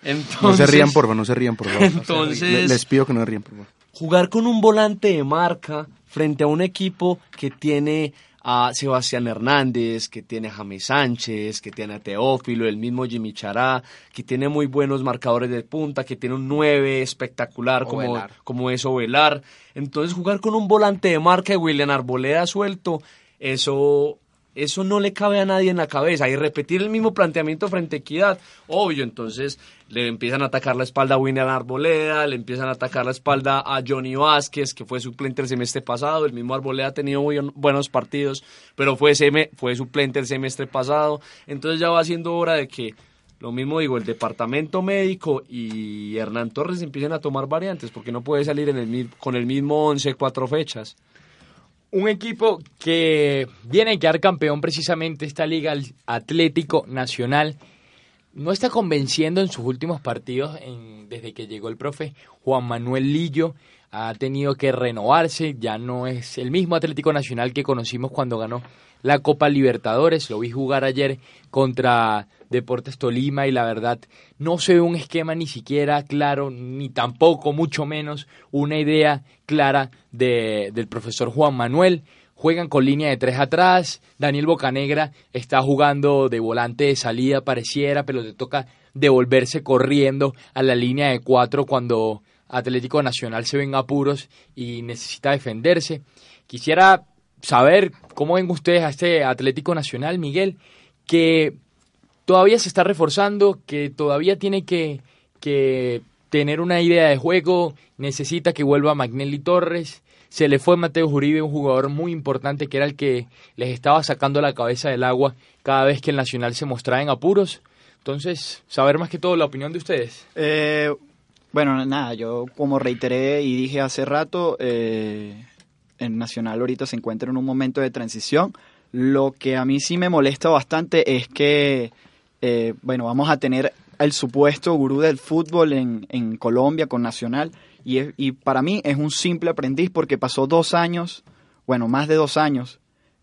Entonces, no se rían, por favor, no se rían, por favor. Entonces, les pido que no se rían, por favor. Jugar con un volante de marca frente a un equipo que tiene a Sebastián Hernández, que tiene a James Sánchez, que tiene a Teófilo, el mismo Jimmy Chará, que tiene muy buenos marcadores de punta, que tiene un 9 espectacular como, como es Ovelar. Entonces jugar con un volante de marca de William Arboleda suelto, eso eso no le cabe a nadie en la cabeza. Y repetir el mismo planteamiento frente a Equidad, obvio, entonces le empiezan a atacar la espalda a William Arboleda, le empiezan a atacar la espalda a Johnny Vázquez, que fue suplente el semestre pasado. El mismo Arboleda ha tenido muy buenos partidos, pero fue, fue suplente el semestre pasado. Entonces ya va siendo hora de que lo mismo digo, el departamento médico y Hernán Torres empiecen a tomar variantes, porque no puede salir en el, con el mismo 11 cuatro fechas. Un equipo que viene a quedar campeón precisamente esta Liga Atlético Nacional no está convenciendo en sus últimos partidos desde que llegó el profe Juan Manuel Lillo. Ha tenido que renovarse, ya no es el mismo Atlético Nacional que conocimos cuando ganó la Copa Libertadores. Lo vi jugar ayer contra Deportes Tolima y la verdad no se ve un esquema ni siquiera claro, ni tampoco, mucho menos, una idea clara de, del profesor Juan Manuel. Juegan con línea de tres atrás. Daniel Bocanegra está jugando de volante de salida, pareciera, pero le toca devolverse corriendo a la línea de cuatro cuando Atlético Nacional se ven apuros y necesita defenderse. Quisiera saber cómo ven ustedes a este Atlético Nacional, Miguel, que todavía se está reforzando, que todavía tiene que, que tener una idea de juego, necesita que vuelva Magnelli Torres, se le fue Mateo Uribe, un jugador muy importante que era el que les estaba sacando la cabeza del agua cada vez que el Nacional se mostraba en apuros. Entonces, saber más que todo la opinión de ustedes. Eh, bueno, nada, yo como reiteré y dije hace rato, eh, el Nacional ahorita se encuentra en un momento de transición. Lo que a mí sí me molesta bastante es que, eh, bueno, vamos a tener el supuesto gurú del fútbol en, en Colombia con Nacional y, y, para mí es un simple aprendiz porque pasó dos años, bueno, más de dos años,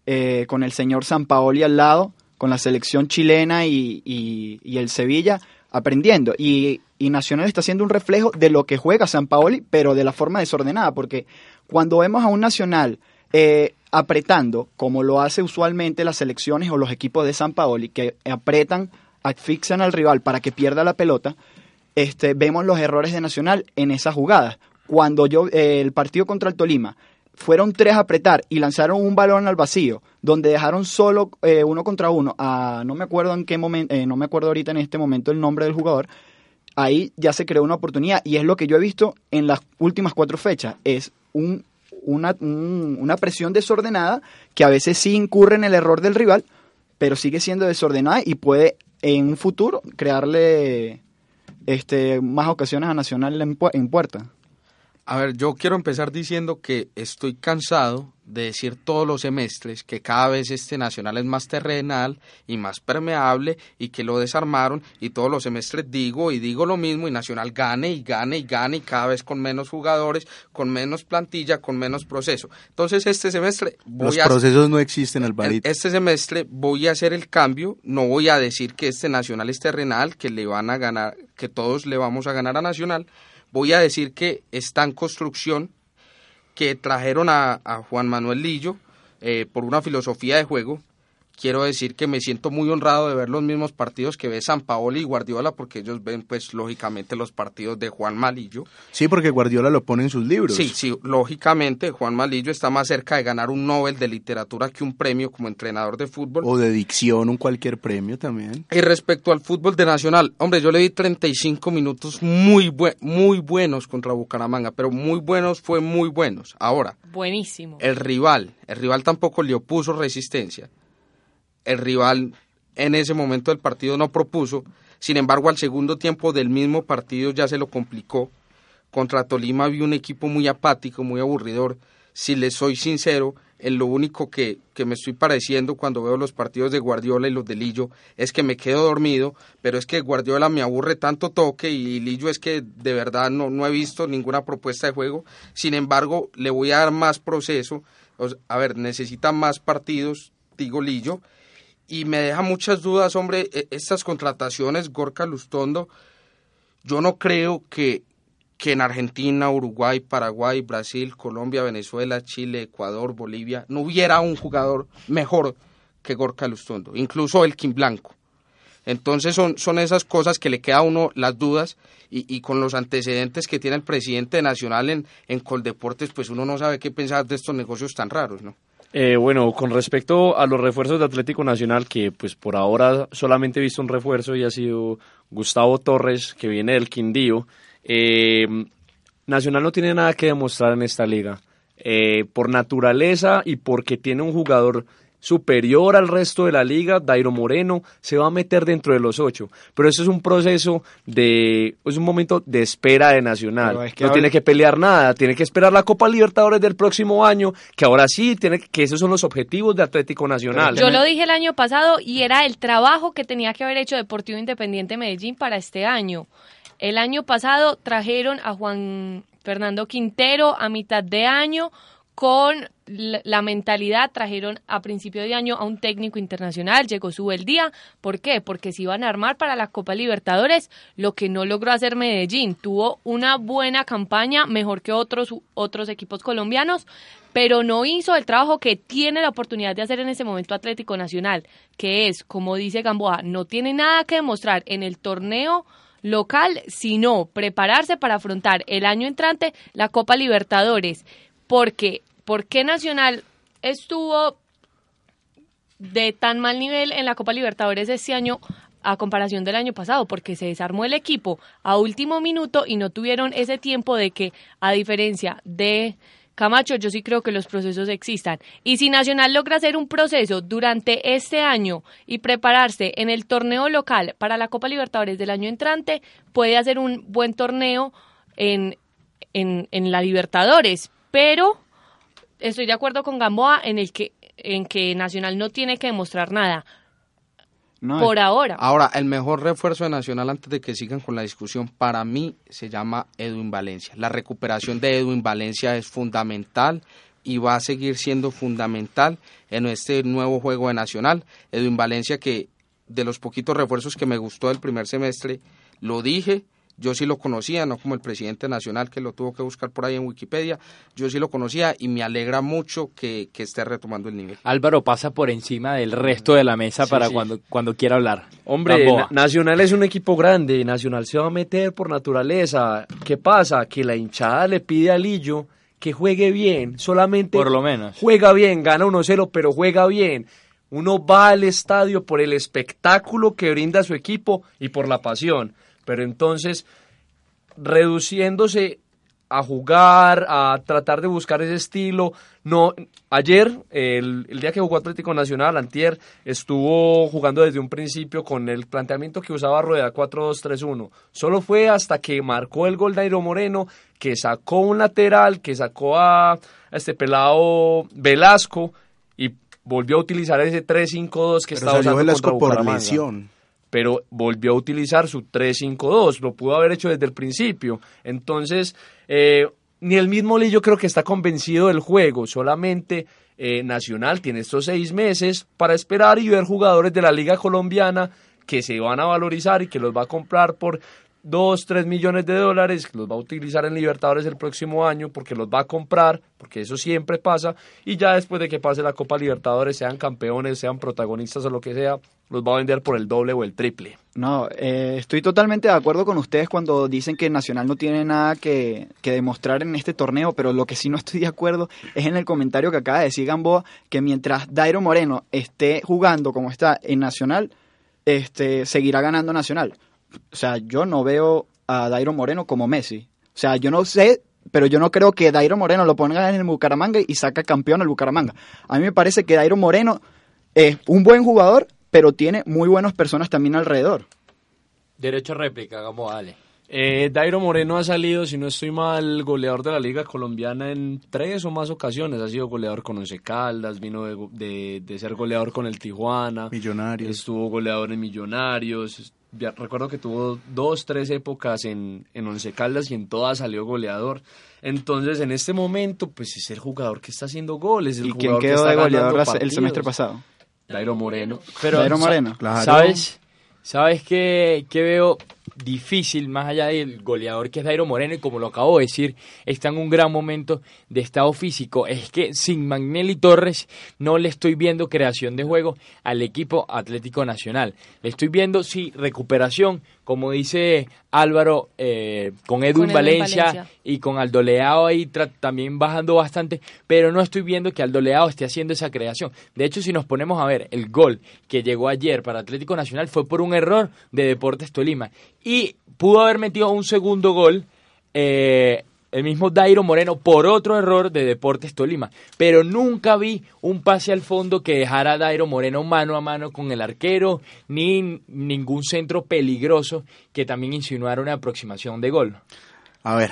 eh, con el señor Sampaoli al lado, con la selección chilena y, y, y el Sevilla, aprendiendo. Y, Nacional está haciendo un reflejo de lo que juega Sampaoli, pero de la forma desordenada, porque cuando vemos a un Nacional eh, apretando, como lo hace usualmente las selecciones o los equipos de San Paoli, que apretan, asfixian al rival para que pierda la pelota, este, vemos los errores de Nacional en esas jugadas. Cuando yo, eh, el partido contra el Tolima, fueron tres a apretar y lanzaron un balón al vacío, donde dejaron solo eh, uno contra uno, a, no me acuerdo en qué momento, eh, no me acuerdo ahorita en este momento el nombre del jugador, ahí ya se creó una oportunidad y es lo que yo he visto en las últimas cuatro fechas, es un, una, un, una presión desordenada que a veces sí incurre en el error del rival, pero sigue siendo desordenada y puede en un futuro crearle este, más ocasiones a Nacional en, pu en puerta. A ver, yo quiero empezar diciendo que estoy cansado de decir todos los semestres que cada vez este Nacional es más terrenal y más permeable y que lo desarmaron y todos los semestres digo y digo lo mismo y Nacional gane y gane y gane y cada vez con menos jugadores, con menos plantilla, con menos proceso. Entonces este semestre voy los procesos no existen, Alvarito. Este semestre voy a hacer el cambio, no voy a decir que este Nacional es terrenal, que le van a ganar, que todos le vamos a ganar a Nacional voy a decir que está en construcción, que trajeron a, Juan Manuel Lillo eh, por una filosofía de juego quiero decir que me siento muy honrado de ver los mismos partidos que ve San Paolo y Guardiola, porque ellos ven, pues, lógicamente los partidos de Juan Malillo. Sí, porque Guardiola lo pone en sus libros. Sí, sí, lógicamente Juan Malillo está más cerca de ganar un Nobel de literatura que un premio como entrenador de fútbol. O de dicción, un cualquier premio también. Y respecto al fútbol de Nacional, hombre, yo le di 35 minutos muy, muy buenos contra Bucaramanga, pero muy buenos fue muy buenos. Ahora. Buenísimo. El rival, el rival tampoco le opuso resistencia el rival en ese momento del partido no propuso, sin embargo al segundo tiempo del mismo partido ya se lo complicó. Contra Tolima vi un equipo muy apático, muy aburridor. Si les soy sincero, en lo único que, que, me estoy pareciendo cuando veo los partidos de Guardiola y los de Lillo es que me quedo dormido, pero es que Guardiola me aburre tanto toque y Lillo es que de verdad no, no he visto ninguna propuesta de juego. Sin embargo, le voy a dar más proceso. a ver, necesita más partidos, digo Lillo, y me deja muchas dudas, hombre, e, estas contrataciones, Gorka Lustondo, yo no creo que, que en Argentina, Uruguay, Paraguay, Brasil, Colombia, Venezuela, Chile, Ecuador, Bolivia, no hubiera un jugador mejor que Gorka Lustondo, incluso el Kim Blanco. Entonces son, son esas cosas que le queda a uno las dudas y, y, con los antecedentes que tiene el presidente nacional en, en Coldeportes, pues uno no sabe qué pensar de estos negocios tan raros, ¿no? Eh, bueno, con respecto a los refuerzos de Atlético Nacional, que pues por ahora solamente he visto un refuerzo y ha sido Gustavo Torres, que viene del Quindío, eh, Nacional no tiene nada que demostrar en esta liga. Eh, por naturaleza y porque tiene un jugador superior al resto de la liga, Dairo Moreno se va a meter dentro de los ocho. Pero eso es un proceso de, es un momento de espera de Nacional. no tiene que pelear nada, tiene que esperar la Copa Libertadores del próximo año, que ahora sí, tiene que esos son los objetivos de Atlético Nacional. Yo lo dije el año pasado y era el trabajo que tenía que haber hecho Deportivo Independiente Medellín para este año. El año pasado trajeron a Juan Fernando Quintero a mitad de año con la mentalidad, trajeron a principio de año a un técnico internacional, llegó su el día. ¿Por qué? Porque se iban a armar para la Copa Libertadores, lo que no logró hacer Medellín. Tuvo una buena campaña, mejor que otros, otros equipos colombianos, pero no hizo el trabajo que tiene la oportunidad de hacer en ese momento Atlético Nacional, que es, como dice Gamboa, no tiene nada que demostrar en el torneo local, sino prepararse para afrontar el año entrante la Copa Libertadores porque ¿por qué Nacional estuvo de tan mal nivel en la Copa Libertadores este año a comparación del año pasado? Porque se desarmó el equipo a último minuto y no tuvieron ese tiempo de que, a diferencia de Camacho, yo sí creo que los procesos existan. Y si Nacional logra hacer un proceso durante este año y prepararse en el torneo local para la Copa Libertadores del año entrante, puede hacer un buen torneo en, en, en la Libertadores pero estoy de acuerdo con Gamboa en el que en que Nacional no tiene que demostrar nada. por ahora. Ahora, el mejor refuerzo de Nacional antes de que sigan con la discusión, para mí se llama Edwin Valencia. La recuperación de Edwin Valencia es fundamental y va a seguir siendo fundamental en este nuevo juego de Nacional. Edwin Valencia que de los poquitos refuerzos que me gustó del primer semestre, lo dije, yo sí lo conocía, no como el presidente nacional que lo tuvo que buscar por ahí en Wikipedia. Yo sí lo conocía y me alegra mucho que, esté retomando el nivel. Álvaro pasa por encima del resto de la mesa para Cuando, cuando quiera hablar. Hombre, Nacional es un equipo grande, Nacional se va a meter por naturaleza. ¿Qué pasa? Que la hinchada le pide a Lillo que juegue bien, solamente por lo menos. juega bien, gana 1-0, pero juega bien. Uno va al estadio por el espectáculo que brinda su equipo y por la pasión pero entonces reduciéndose a jugar, a tratar de buscar ese estilo. No, ayer, el, día que jugó Atlético Nacional, Antier, estuvo jugando desde un principio con el planteamiento que usaba Rueda 4-2-3-1. Solo fue hasta que marcó el gol Dairo Moreno, que sacó un lateral, que sacó a, este pelado Velasco y volvió a utilizar ese 3-5-2 que estaba usando Velasco por lesión pero volvió a utilizar su 3-5-2, lo pudo haber hecho desde el principio. Entonces, eh, ni el mismo Lillo creo que está convencido del juego, solamente eh, Nacional tiene estos seis meses para esperar y ver jugadores de la Liga Colombiana que se van a valorizar y que los va a comprar por 2, 3 millones de dólares, los va a utilizar en Libertadores el próximo año, porque los va a comprar, porque eso siempre pasa, y ya después de que pase la Copa Libertadores, sean campeones, sean protagonistas o lo que sea, los va a vender por el doble o el triple. No, eh, estoy totalmente de acuerdo con ustedes cuando dicen que Nacional no tiene nada que, que, demostrar en este torneo, pero lo que sí no estoy de acuerdo es en el comentario que acaba de decir Gamboa, que mientras Dairo Moreno esté jugando como está en Nacional, este, seguirá ganando Nacional o sea, yo no veo a Dairo Moreno como Messi. O sea, yo no sé, pero yo no creo que Dairo Moreno lo ponga en el Bucaramanga y saca campeón el Bucaramanga. A mí me parece que Dairo Moreno es un buen jugador, pero tiene muy buenas personas también alrededor. Derecho a réplica, vamos, dale. Eh, Dairo Moreno ha salido, si no estoy mal, goleador de la Liga Colombiana en tres o más ocasiones. Ha sido goleador con Once Caldas, vino de, de ser goleador con el Tijuana. Millonarios. Estuvo goleador en Millonarios recuerdo que tuvo dos, tres épocas en, en Once Caldas y en todas salió goleador. Entonces, en este momento, pues es el jugador que está haciendo goles. El ¿Y quién quedó de goleador el semestre pasado? Dairo Moreno. Pero, Dairo Moreno. ¿Sabes? ¿Sabes qué, qué veo? Difícil, más allá del goleador que es Dairo Moreno, y como lo acabo de decir, está en un gran momento de estado físico. Es que sin Magnelli Torres no le estoy viendo creación de juego al equipo Atlético Nacional. Le estoy viendo, sí, recuperación, como dice Álvaro, eh, con Edwin Valencia, y con Aldo Leao ahí también bajando bastante, pero no estoy viendo que Aldo Leao esté haciendo esa creación. De hecho, si nos ponemos a ver, el gol que llegó ayer para Atlético Nacional fue por un error de Deportes Tolima y pudo haber metido un segundo gol. Eh, el mismo Dairo Moreno por otro error de Deportes Tolima. Pero nunca vi un pase al fondo que dejara a Dairo Moreno mano a mano con el arquero, ni ningún centro peligroso que también insinuara una aproximación de gol. A ver,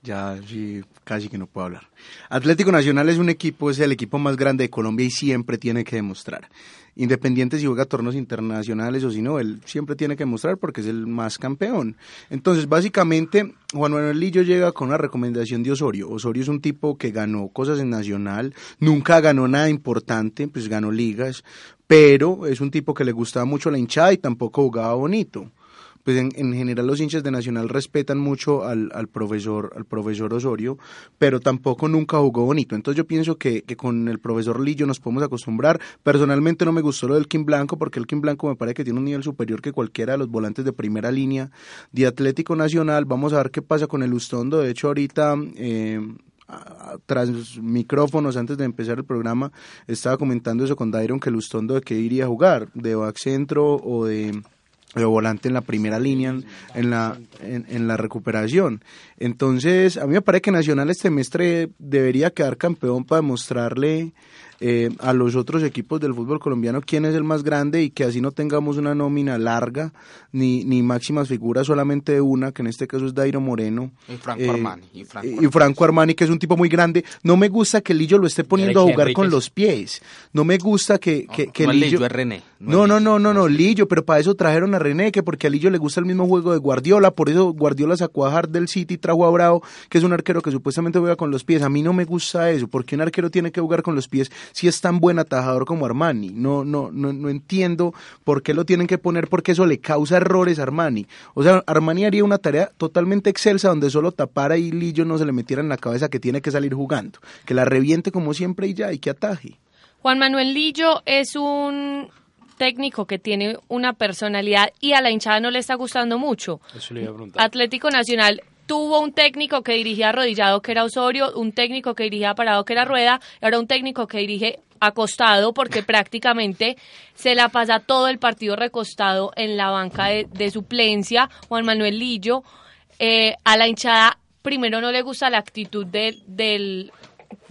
ya sí, casi que no puedo hablar. Atlético Nacional es un equipo, es el equipo más grande de Colombia y siempre tiene que demostrar. Independiente si juega torneos internacionales o si no, él siempre tiene que demostrar porque es el más campeón. Entonces, básicamente, Juan Manuel Lillo llega con una recomendación de Osorio. Osorio es un tipo que ganó cosas en Nacional, nunca ganó nada importante, pues ganó ligas, pero es un tipo que le gustaba mucho la hinchada y tampoco jugaba bonito pues en, en, general los hinchas de Nacional respetan mucho al, al, profesor al profesor Osorio, pero tampoco nunca jugó bonito. Entonces yo pienso que, que, con el profesor Lillo nos podemos acostumbrar. Personalmente no me gustó lo del Kim Blanco, porque el Kim Blanco me parece que tiene un nivel superior que cualquiera de los volantes de primera línea de Atlético Nacional. Vamos a ver qué pasa con el Ustondo. De hecho, ahorita... Eh, tras micrófonos antes de empezar el programa estaba comentando eso con Dairon que el Ustondo de qué iría a jugar de back centro o de de volante en la primera línea en la en, la recuperación. Entonces a mí me parece que Nacional este semestre debería quedar campeón para demostrarle eh, a los otros equipos del fútbol colombiano quién es el más grande y que así no tengamos una nómina larga ni, ni máximas figuras solamente una, que en este caso es Dairo Moreno. Y Franco eh, Armani. Y Franco, y Franco, Armani, que es un tipo muy grande. No me gusta que Lillo lo esté poniendo a jugar con los pies. No me gusta que, que, no, que no Lillo... Lillo es René. No, no, no, no, no, Lillo, pero para eso trajeron a René, que porque a Lillo le gusta el mismo juego de Guardiola, por eso Guardiola sacó a Hart del City y trajo a Bravo, que es un arquero que supuestamente juega con los pies. A mí no me gusta eso, porque un arquero tiene que jugar con los pies si es tan buen atajador como Armani. No, no, no, no entiendo por qué lo tienen que poner, porque eso le causa errores a Armani. O sea, Armani haría una tarea totalmente excelsa donde solo tapara y Lillo no se le metiera en la cabeza que tiene que salir jugando, que la reviente como siempre y ya, y que ataje. Juan Manuel Lillo es un técnico que tiene una personalidad y a la hinchada no le está gustando mucho. Eso le iba a preguntar. Atlético Nacional tuvo un técnico que dirigía arrodillado que era Osorio, un técnico que dirigía parado que era Rueda, y ahora un técnico que dirige acostado porque prácticamente se la pasa todo el partido recostado en la banca de, de suplencia, Juan Manuel Lillo. Eh, a la hinchada primero no le gusta la actitud de, del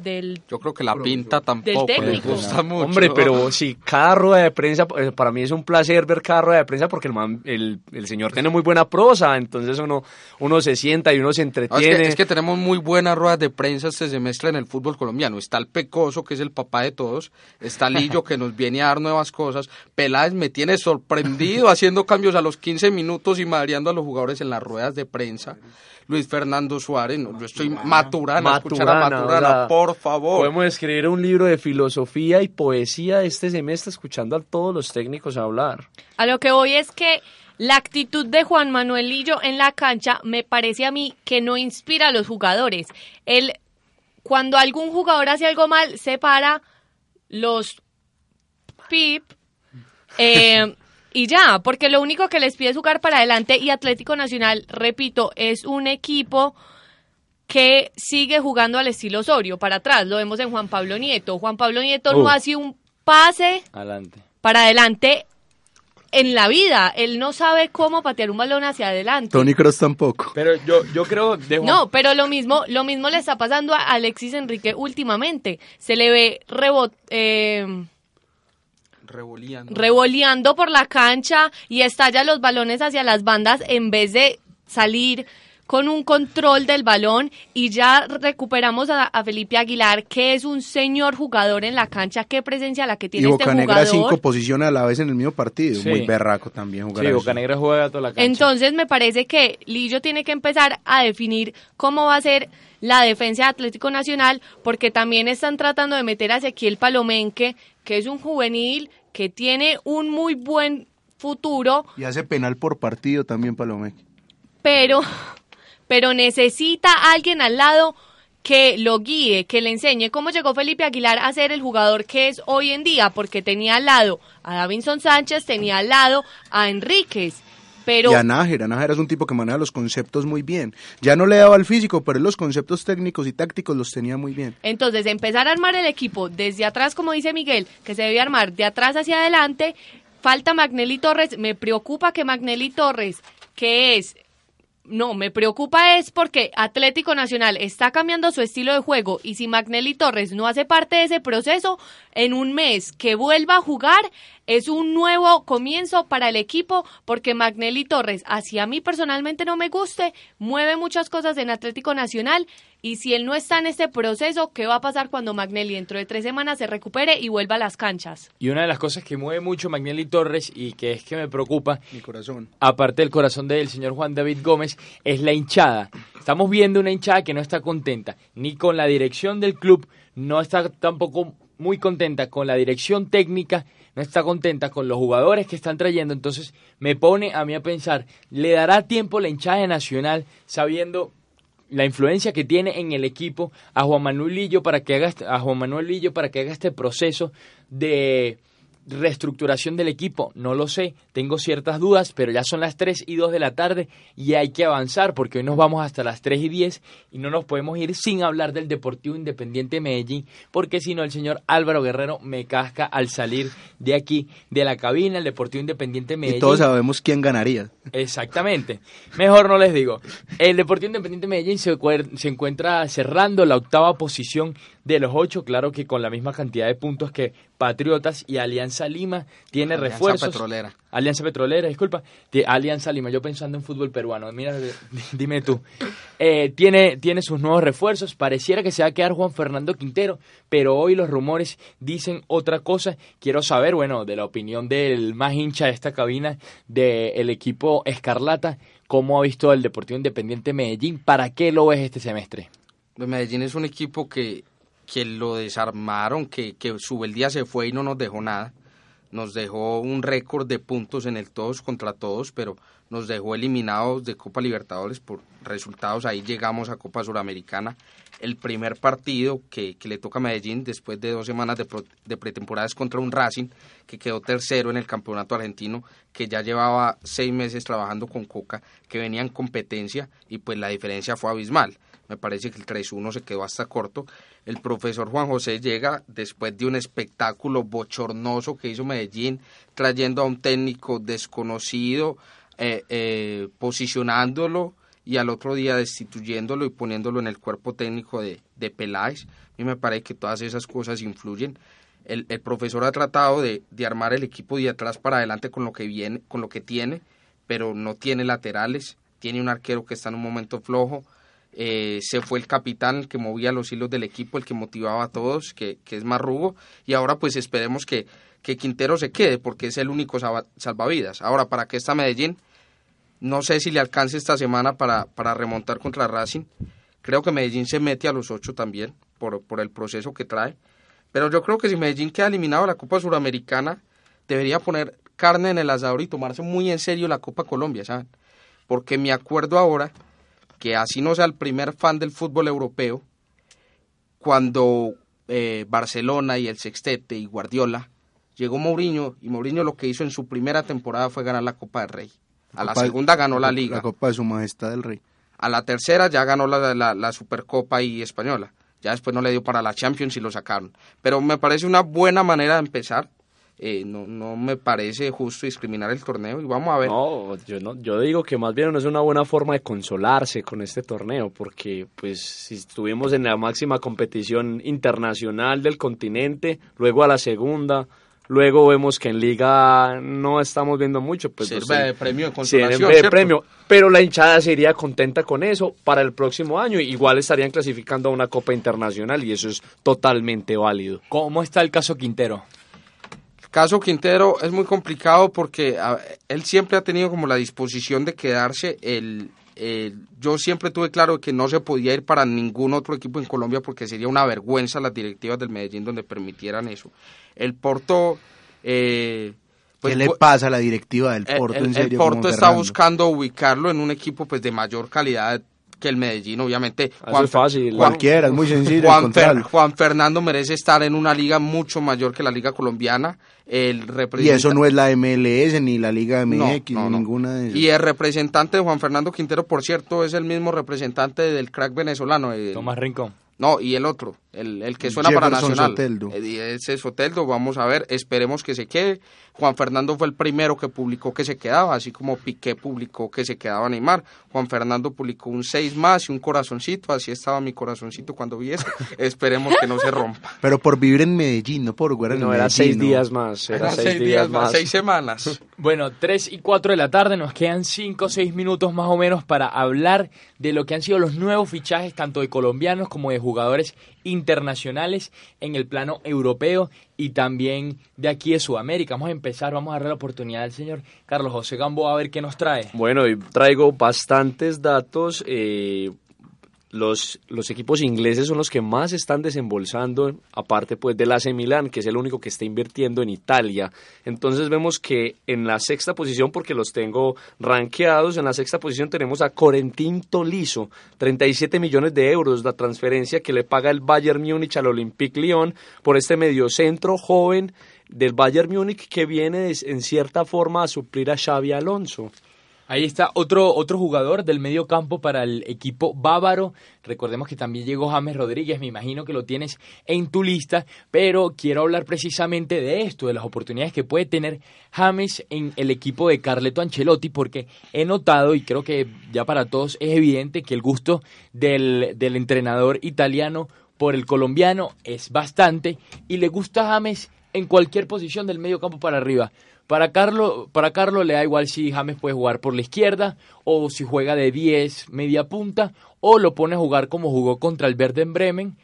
del yo creo que la pinta tampoco le gusta mucho. Hombre pero si cada rueda de prensa eh, para mí es un placer ver cada rueda de prensa porque el man, el, el señor tiene muy buena prosa entonces uno uno se sienta y uno se entretiene no, es, que, es, que, tenemos muy buenas ruedas de prensa este semestre en el fútbol colombiano. Está el Pecoso que es el papá de todos. Está Lillo que nos viene a dar nuevas cosas. Peláez me tiene sorprendido haciendo cambios a los 15 minutos y madreando a los jugadores en las ruedas de prensa Luis Fernando Suárez, no, yo estoy maturana, maturana, escuchar a Maturana, o sea, por favor. Podemos escribir un libro de filosofía y poesía este semestre escuchando a todos los técnicos hablar. A lo que voy es que la actitud de Juan Manuel Lillo en la cancha me parece a mí que no inspira a los jugadores. Él, cuando algún jugador hace algo mal, separa los pip, eh, y ya, porque lo único que les pide es jugar para adelante y Atlético Nacional, repito, es un equipo que sigue jugando al estilo Osorio, para atrás, lo vemos en Juan Pablo Nieto. Juan Pablo Nieto uh. no hace un pase adelante. para adelante en la vida. Él no sabe cómo patear un balón hacia adelante. Tony Cross tampoco. Pero yo, yo creo... De Juan... No, pero lo mismo, lo mismo le está pasando a Alexis Enrique últimamente. Se le ve rebot... Eh, revoleando. revoleando por la cancha y estalla los balones hacia las bandas en vez de salir con un control del balón y ya recuperamos a, a, Felipe Aguilar, que es un señor jugador en la cancha, qué presencia la que tiene y este Bocanegra jugador. cinco posiciones a la vez en el mismo partido, sí. muy berraco también jugar. Sí, Bocanegra juega toda la cancha. Entonces me parece que Lillo tiene que empezar a definir cómo va a ser la defensa de Atlético Nacional, porque también están tratando de meter a Ezequiel Palomenque, que es un juvenil que tiene un muy buen futuro. Y hace penal por partido también Palomeque. Pero, pero necesita alguien al lado que lo guíe, que le enseñe cómo llegó Felipe Aguilar a ser el jugador que es hoy en día, porque tenía al lado a Davinson Sánchez, tenía al lado a Enríquez. Pero... Y a Nájera, Nájera es un tipo que maneja los conceptos muy bien. Ya no le daba el físico, pero los conceptos técnicos y tácticos los tenía muy bien. Entonces, empezar a armar el equipo desde atrás, como dice Miguel, que se debe armar de atrás hacia adelante. Falta Magnelli Torres. Me preocupa que Magnelli Torres, que es no, me preocupa es porque Atlético Nacional está cambiando su estilo de juego y si Magnelli Torres no hace parte de ese proceso, en un mes que vuelva a jugar es un nuevo comienzo para el equipo porque Magnelli Torres, así a mí personalmente no me guste, mueve muchas cosas en Atlético Nacional y si él no está en este proceso, ¿qué va a pasar cuando Magnelli dentro de tres semanas se recupere y vuelva a las canchas? Y una de las cosas que mueve mucho Magnelli Torres y que es que me preocupa, Mi corazón. aparte del corazón del señor Juan David Gómez, es la hinchada. Estamos viendo una hinchada que no está contenta ni con la dirección del club, no está tampoco muy contenta con la dirección técnica, no está contenta con los jugadores que están trayendo, entonces me pone a mí a pensar, ¿le dará tiempo la hinchada de Nacional sabiendo la influencia que tiene en el equipo a Juan Manuel Lillo para que haga este- a Juan Manuel Lillo para que haga este proceso de reestructuración del equipo, no lo sé, tengo ciertas dudas, pero ya son las 3 y 2 de la tarde y hay que avanzar porque hoy nos vamos hasta las 3 y 10 y no nos podemos ir sin hablar del Deportivo Independiente Medellín, porque si no el señor Álvaro Guerrero me casca al salir de aquí, de la cabina, el Deportivo Independiente Medellín. Y todos sabemos quién ganaría. Exactamente. Mejor no les digo. El Deportivo Independiente Medellín se, se encuentra cerrando la octava posición de los ocho, claro que con la misma cantidad de puntos que Patriotas y Alianza Lima tiene Alianza refuerzos. Petrolera. Alianza Petrolera, disculpa. Alianza Lima, yo pensando en fútbol peruano. Mira, dime tú. Eh, tiene, tiene sus nuevos refuerzos. Pareciera que se va a quedar Juan Fernando Quintero, pero hoy los rumores dicen otra cosa. Quiero saber, bueno, de la opinión del más hincha de esta cabina del equipo Escarlata, cómo ha visto el Deportivo Independiente Medellín. ¿Para qué lo ves este semestre? Pues Medellín es un equipo que, que lo desarmaron, que, que Subeldía se fue y no nos dejó nada. Nos dejó un récord de puntos en el todos contra todos, pero nos dejó eliminados de Copa Libertadores por resultados. Ahí llegamos a Copa Suramericana. El primer partido que, que le toca a Medellín después de dos semanas de, pro- de pretemporada es contra un Racing que quedó tercero en el campeonato argentino, que ya llevaba seis meses trabajando con Coca, que venía en competencia y pues la diferencia fue abismal. Me parece que el 3-1 se quedó hasta corto. El profesor Juan José llega después de un espectáculo bochornoso que hizo Medellín, trayendo a un técnico desconocido, eh, eh, posicionándolo y al otro día destituyéndolo y poniéndolo en el cuerpo técnico de, de Peláez. A mí me parece que todas esas cosas influyen. El, el profesor ha tratado de, de armar el equipo de atrás para adelante con lo que viene, con lo que tiene, pero no tiene laterales. Tiene un arquero que está en un momento flojo. Eh, se fue el capitán, que movía los hilos del equipo, el que motivaba a todos, que, que es Marrugo. Y ahora pues esperemos que, que Quintero se quede, porque es el único salva- salvavidas. Ahora, ¿para qué está Medellín? No sé si le alcance esta semana para, para remontar contra Racing. Creo que Medellín se mete a los ocho también, por, por el proceso que trae. Pero yo creo que si Medellín queda eliminado de la Copa Suramericana, debería poner carne en el asador y tomarse muy en serio la Copa Colombia, ¿saben? Porque me acuerdo ahora que así no sea el primer fan del fútbol europeo, cuando eh, Barcelona y el Sextete y Guardiola llegó Mourinho y Mourinho lo que hizo en su primera temporada fue ganar la Copa del Rey. A la segunda ganó la Liga. La Copa de Su Majestad el Rey. A la tercera ya ganó la, la, la Supercopa y española. Ya después no le dio para la Champions y lo sacaron. Pero me parece una buena manera de empezar. Eh, no, no me parece justo discriminar el torneo y vamos a ver. No, yo no, yo digo que más bien no es una buena forma de consolarse con este torneo, porque pues si estuvimos en la máxima competición internacional del continente, luego a la segunda, luego vemos que en liga no estamos viendo mucho, pues no Sirve sé. de premio de consolación. de premio, pero la hinchada se iría contenta con eso para el próximo año, igual estarían clasificando a una copa internacional y eso es totalmente válido. ¿Cómo está el caso Quintero? El caso Quintero es muy complicado porque a- él siempre ha tenido como la disposición de quedarse. El, el- yo siempre tuve claro que no se podía ir para ningún otro equipo en Colombia porque sería una vergüenza las directivas del Medellín donde permitieran eso. El Porto... Eh, pues, ¿Qué le pasa a la directiva del el- Porto, el, en el serio? Porto como está buscando ubicarlo en un equipo pues de mayor calidad que el Medellín, obviamente. Eso es fácil. Juan- Cualquiera, es muy sencillo Juan, Fer- encontrarlo. Juan Fernando merece estar en una liga mucho mayor que la liga colombiana. El Y representa- eso no es la MLS ni la Liga MX no, ni no. ninguna de esas. Y el representante de Juan Fernando Quintero, por cierto, es el mismo representante del crack venezolano. el- Tomás Rincón. No, y el otro, el, el que suena para Jefferson Nacional. Soteldo. Eh, Ese Soteldo, vamos a ver, esperemos que se quede. Juan Fernando fue el primero que publicó que se quedaba, así como Piqué publicó que se quedaba Neymar. Juan Fernando publicó un 6 más y un corazoncito, así estaba mi corazoncito cuando vi eso. esperemos que no se rompa. Pero por vivir en Medellín, no por jugar en No, Medellín. era seis ¿no? días más. Era Eran seis, días, más. seis semanas. Bueno, 3 y 4 de la tarde, nos quedan 5 o 6 minutos más o menos para hablar de lo que han sido los nuevos fichajes, tanto de colombianos como de jugadores internacionales en el plano europeo y también de aquí de Sudamérica. Vamos a empezar, vamos a darle la oportunidad al señor Carlos José Gambo a ver qué nos trae. Bueno, traigo bastantes datos. eh, los, los equipos ingleses son los que más están desembolsando, aparte pues del AC Milan, que es el único que está invirtiendo en Italia. Entonces vemos que en la sexta posición, porque los tengo rankeados, en la sexta posición tenemos a Corentin Tolisso, 37 millones de euros, la transferencia que le paga el Bayern Múnich al Olympique Lyon por este mediocentro joven del Bayern Múnich que viene en cierta forma a suplir a Xavi Alonso. Ahí está otro, otro jugador del medio campo para el equipo bávaro. Recordemos que también llegó James Rodríguez, me imagino que lo tienes en tu lista, pero quiero hablar precisamente de esto, de las oportunidades que puede tener James en el equipo de Carleto Ancelotti, porque he notado y creo que ya para todos es evidente que el gusto del, del entrenador italiano por el colombiano es bastante y le gusta James en cualquier posición del medio campo para arriba. Para Carlo, para Carlo le da igual si James puede jugar por la izquierda o si juega de 10, media punta, o lo pone a jugar como jugó contra el Werder Bremen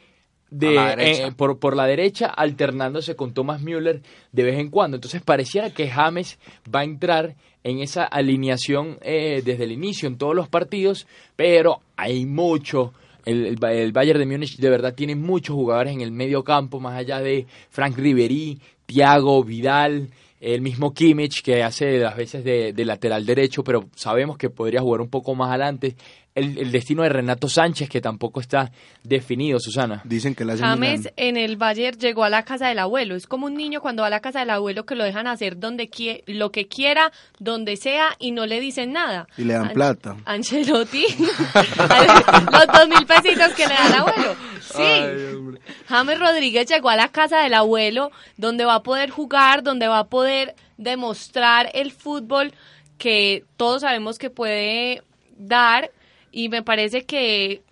de, la eh, por, por la derecha, alternándose con Thomas Müller de vez en cuando. Entonces pareciera que James va a entrar en esa alineación eh, desde el inicio en todos los partidos, pero hay mucho. El, el, el Bayern de Múnich de verdad tiene muchos jugadores en el medio campo, más allá de Frank Ribery, Thiago, Vidal, el mismo Kimmich que hace las veces de, de lateral derecho, pero sabemos que podría jugar un poco más adelante. El, el destino de Renato Sánchez que tampoco está definido, Susana. Dicen que la hace James Milan. en el Bayern llegó a la casa del abuelo. Es como un niño cuando va a la casa del abuelo que lo dejan hacer donde quie- lo que quiera, donde sea y no le dicen nada. Y le dan An- plata. Ancelotti. Los dos mil pesitos que le da el abuelo. Sí. James Rodríguez llegó a la casa del abuelo donde va a poder jugar, donde va a poder demostrar el fútbol que todos sabemos que puede dar y me parece que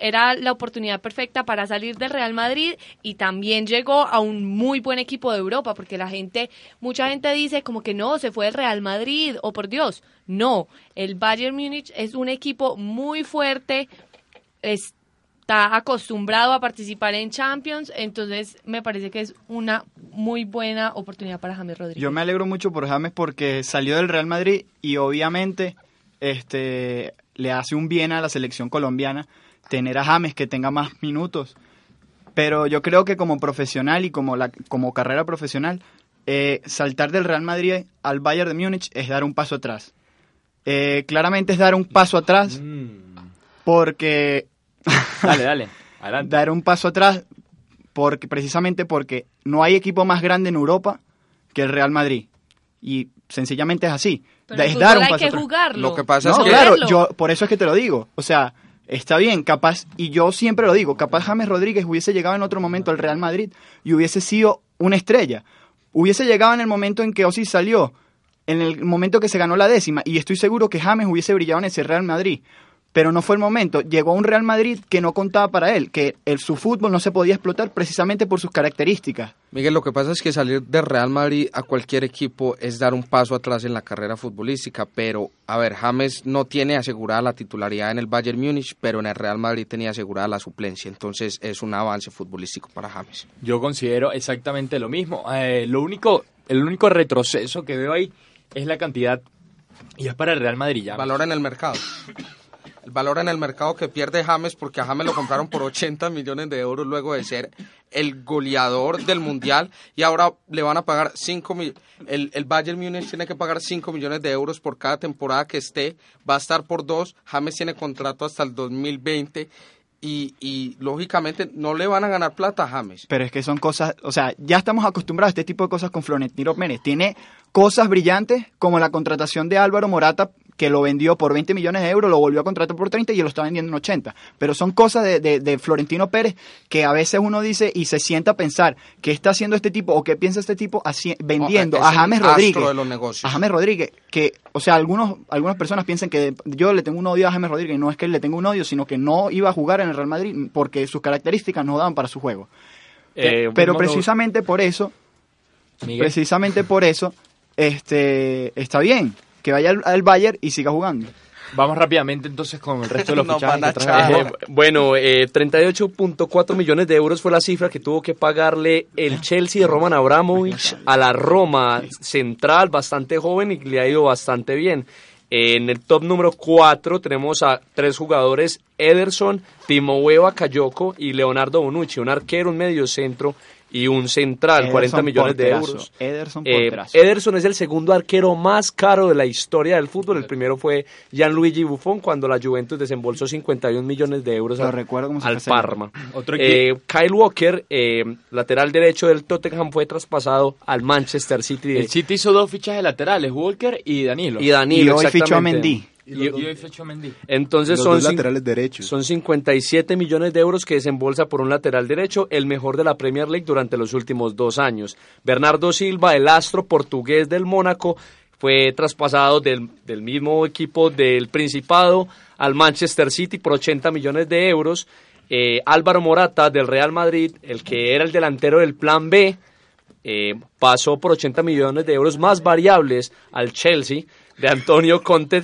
era la oportunidad perfecta para salir del Real Madrid y también llegó a un muy buen equipo de Europa, porque la gente, mucha gente dice como que no, se fue del Real Madrid, o por Dios, no, el Bayern Múnich es un equipo muy fuerte, está acostumbrado a participar en Champions, entonces me parece que es una muy buena oportunidad para James Rodríguez. Yo me alegro mucho por James porque salió del Real Madrid y obviamente este le hace un bien a la selección colombiana tener a James que tenga más minutos. Pero yo creo que como profesional y como la como carrera profesional eh, saltar del Real Madrid al Bayern de Múnich es dar un paso atrás. Eh, claramente es dar un paso atrás porque Dale, dale, adelante. dar un paso atrás porque precisamente porque no hay equipo más grande en Europa que el Real Madrid y sencillamente es así Pero es dar un hay paso que atrás. jugarlo. Lo que pasa no es que claro yo por eso es que te lo digo o sea está bien capaz y yo siempre lo digo capaz James Rodríguez hubiese llegado en otro momento al Real Madrid y hubiese sido una estrella hubiese llegado en el momento en que Osis salió en el momento que se ganó la décima y estoy seguro que James hubiese brillado en ese Real Madrid pero no fue el momento. Llegó a un Real Madrid que no contaba para él, que el, su fútbol no se podía explotar precisamente por sus características. Miguel, lo que pasa es que salir de Real Madrid a cualquier equipo es dar un paso atrás en la carrera futbolística, pero a ver, James no tiene asegurada la titularidad en el Bayern Múnich, pero en el Real Madrid tenía asegurada la suplencia, entonces es un avance futbolístico para James. Yo considero exactamente lo mismo. Eh, lo único, el único retroceso que veo ahí es la cantidad y es para el Real Madrid ya. Valor en el mercado. El valor en el mercado que pierde James porque a James lo compraron por 80 millones de euros luego de ser el goleador del mundial y ahora le van a pagar 5 mil. El, el Bayern Múnich tiene que pagar 5 millones de euros por cada temporada que esté. Va a estar por dos. James tiene contrato hasta el 2020 y, y lógicamente no le van a ganar plata a James. Pero es que son cosas, o sea, ya estamos acostumbrados a este tipo de cosas con Florentino Pérez. Tiene cosas brillantes como la contratación de Álvaro Morata, que lo vendió por 20 millones de euros, lo volvió a contratar por 30 y lo está vendiendo en 80. Pero son cosas de, de, de Florentino Pérez que a veces uno dice y se sienta a pensar qué está haciendo este tipo o qué piensa este tipo haci- vendiendo es a James astro Rodríguez. de los negocios. A James Rodríguez, que, o sea, algunos, algunas personas piensan que yo le tengo un odio a James Rodríguez, y no es que le tengo un odio, sino que no iba a jugar en el Real Madrid porque sus características no daban para su juego. Eh, Pero bueno, precisamente por eso, Miguel. precisamente por eso, este, está bien que vaya al, al Bayern y siga jugando. Vamos rápidamente entonces con el resto de los Nos fichajes. Eh, bueno, eh, 38.4 millones de euros fue la cifra que tuvo que pagarle el Chelsea de Roman Abramovich a la Roma central, bastante joven y le ha ido bastante bien. En el top número 4 tenemos a tres jugadores, Ederson, Timoeo Bakayoko y Leonardo Bonucci, un arquero, un mediocentro y un central, 40 Ederson millones de euros. Ederson Eh. Ederson es el segundo arquero más caro de la historia del fútbol. El primero fue Gianluigi Buffon cuando la Juventus desembolsó 51 millones de euros Lo al, recuerdo al Parma. Otro Eh, Kyle Walker, eh, lateral derecho del Tottenham, fue traspasado al Manchester City. de- El City hizo dos fichajes laterales, Walker y Danilo. y Danilo, y hoy fichó a. Mendy. Y, y hoy fichó a Mendy. Entonces Los son, dos laterales derechos. son 57 millones de euros que desembolsa por un lateral derecho, el mejor de la Premier League durante los últimos dos años. Bernardo Silva, el astro portugués del Mónaco, fue traspasado del, del mismo equipo del Principado al Manchester City por 80 millones de euros. Eh, Álvaro Morata del Real Madrid, el que era el delantero del Plan B, eh, pasó por 80 millones de euros más variables al Chelsea de Antonio Conte.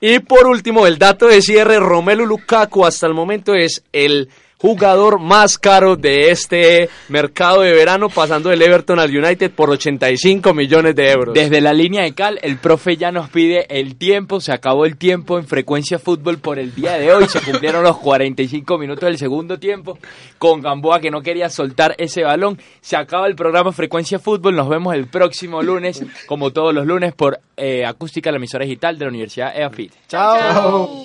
Y por último, el dato de cierre, Romelu Lukaku hasta el momento es el jugador más caro de este mercado de verano, pasando del Everton al United por 85 millones de euros. Desde la línea de Cal, el profe ya nos pide el tiempo, se acabó el tiempo en frecuencia fútbol por el día de hoy, se cumplieron los 45 minutos del segundo tiempo, con Gamboa que no quería soltar ese balón, se acaba el programa Frecuencia Fútbol, nos vemos el próximo lunes, como todos los lunes, por eh, Acústica, la emisora digital de la Universidad EAFIT. Chao.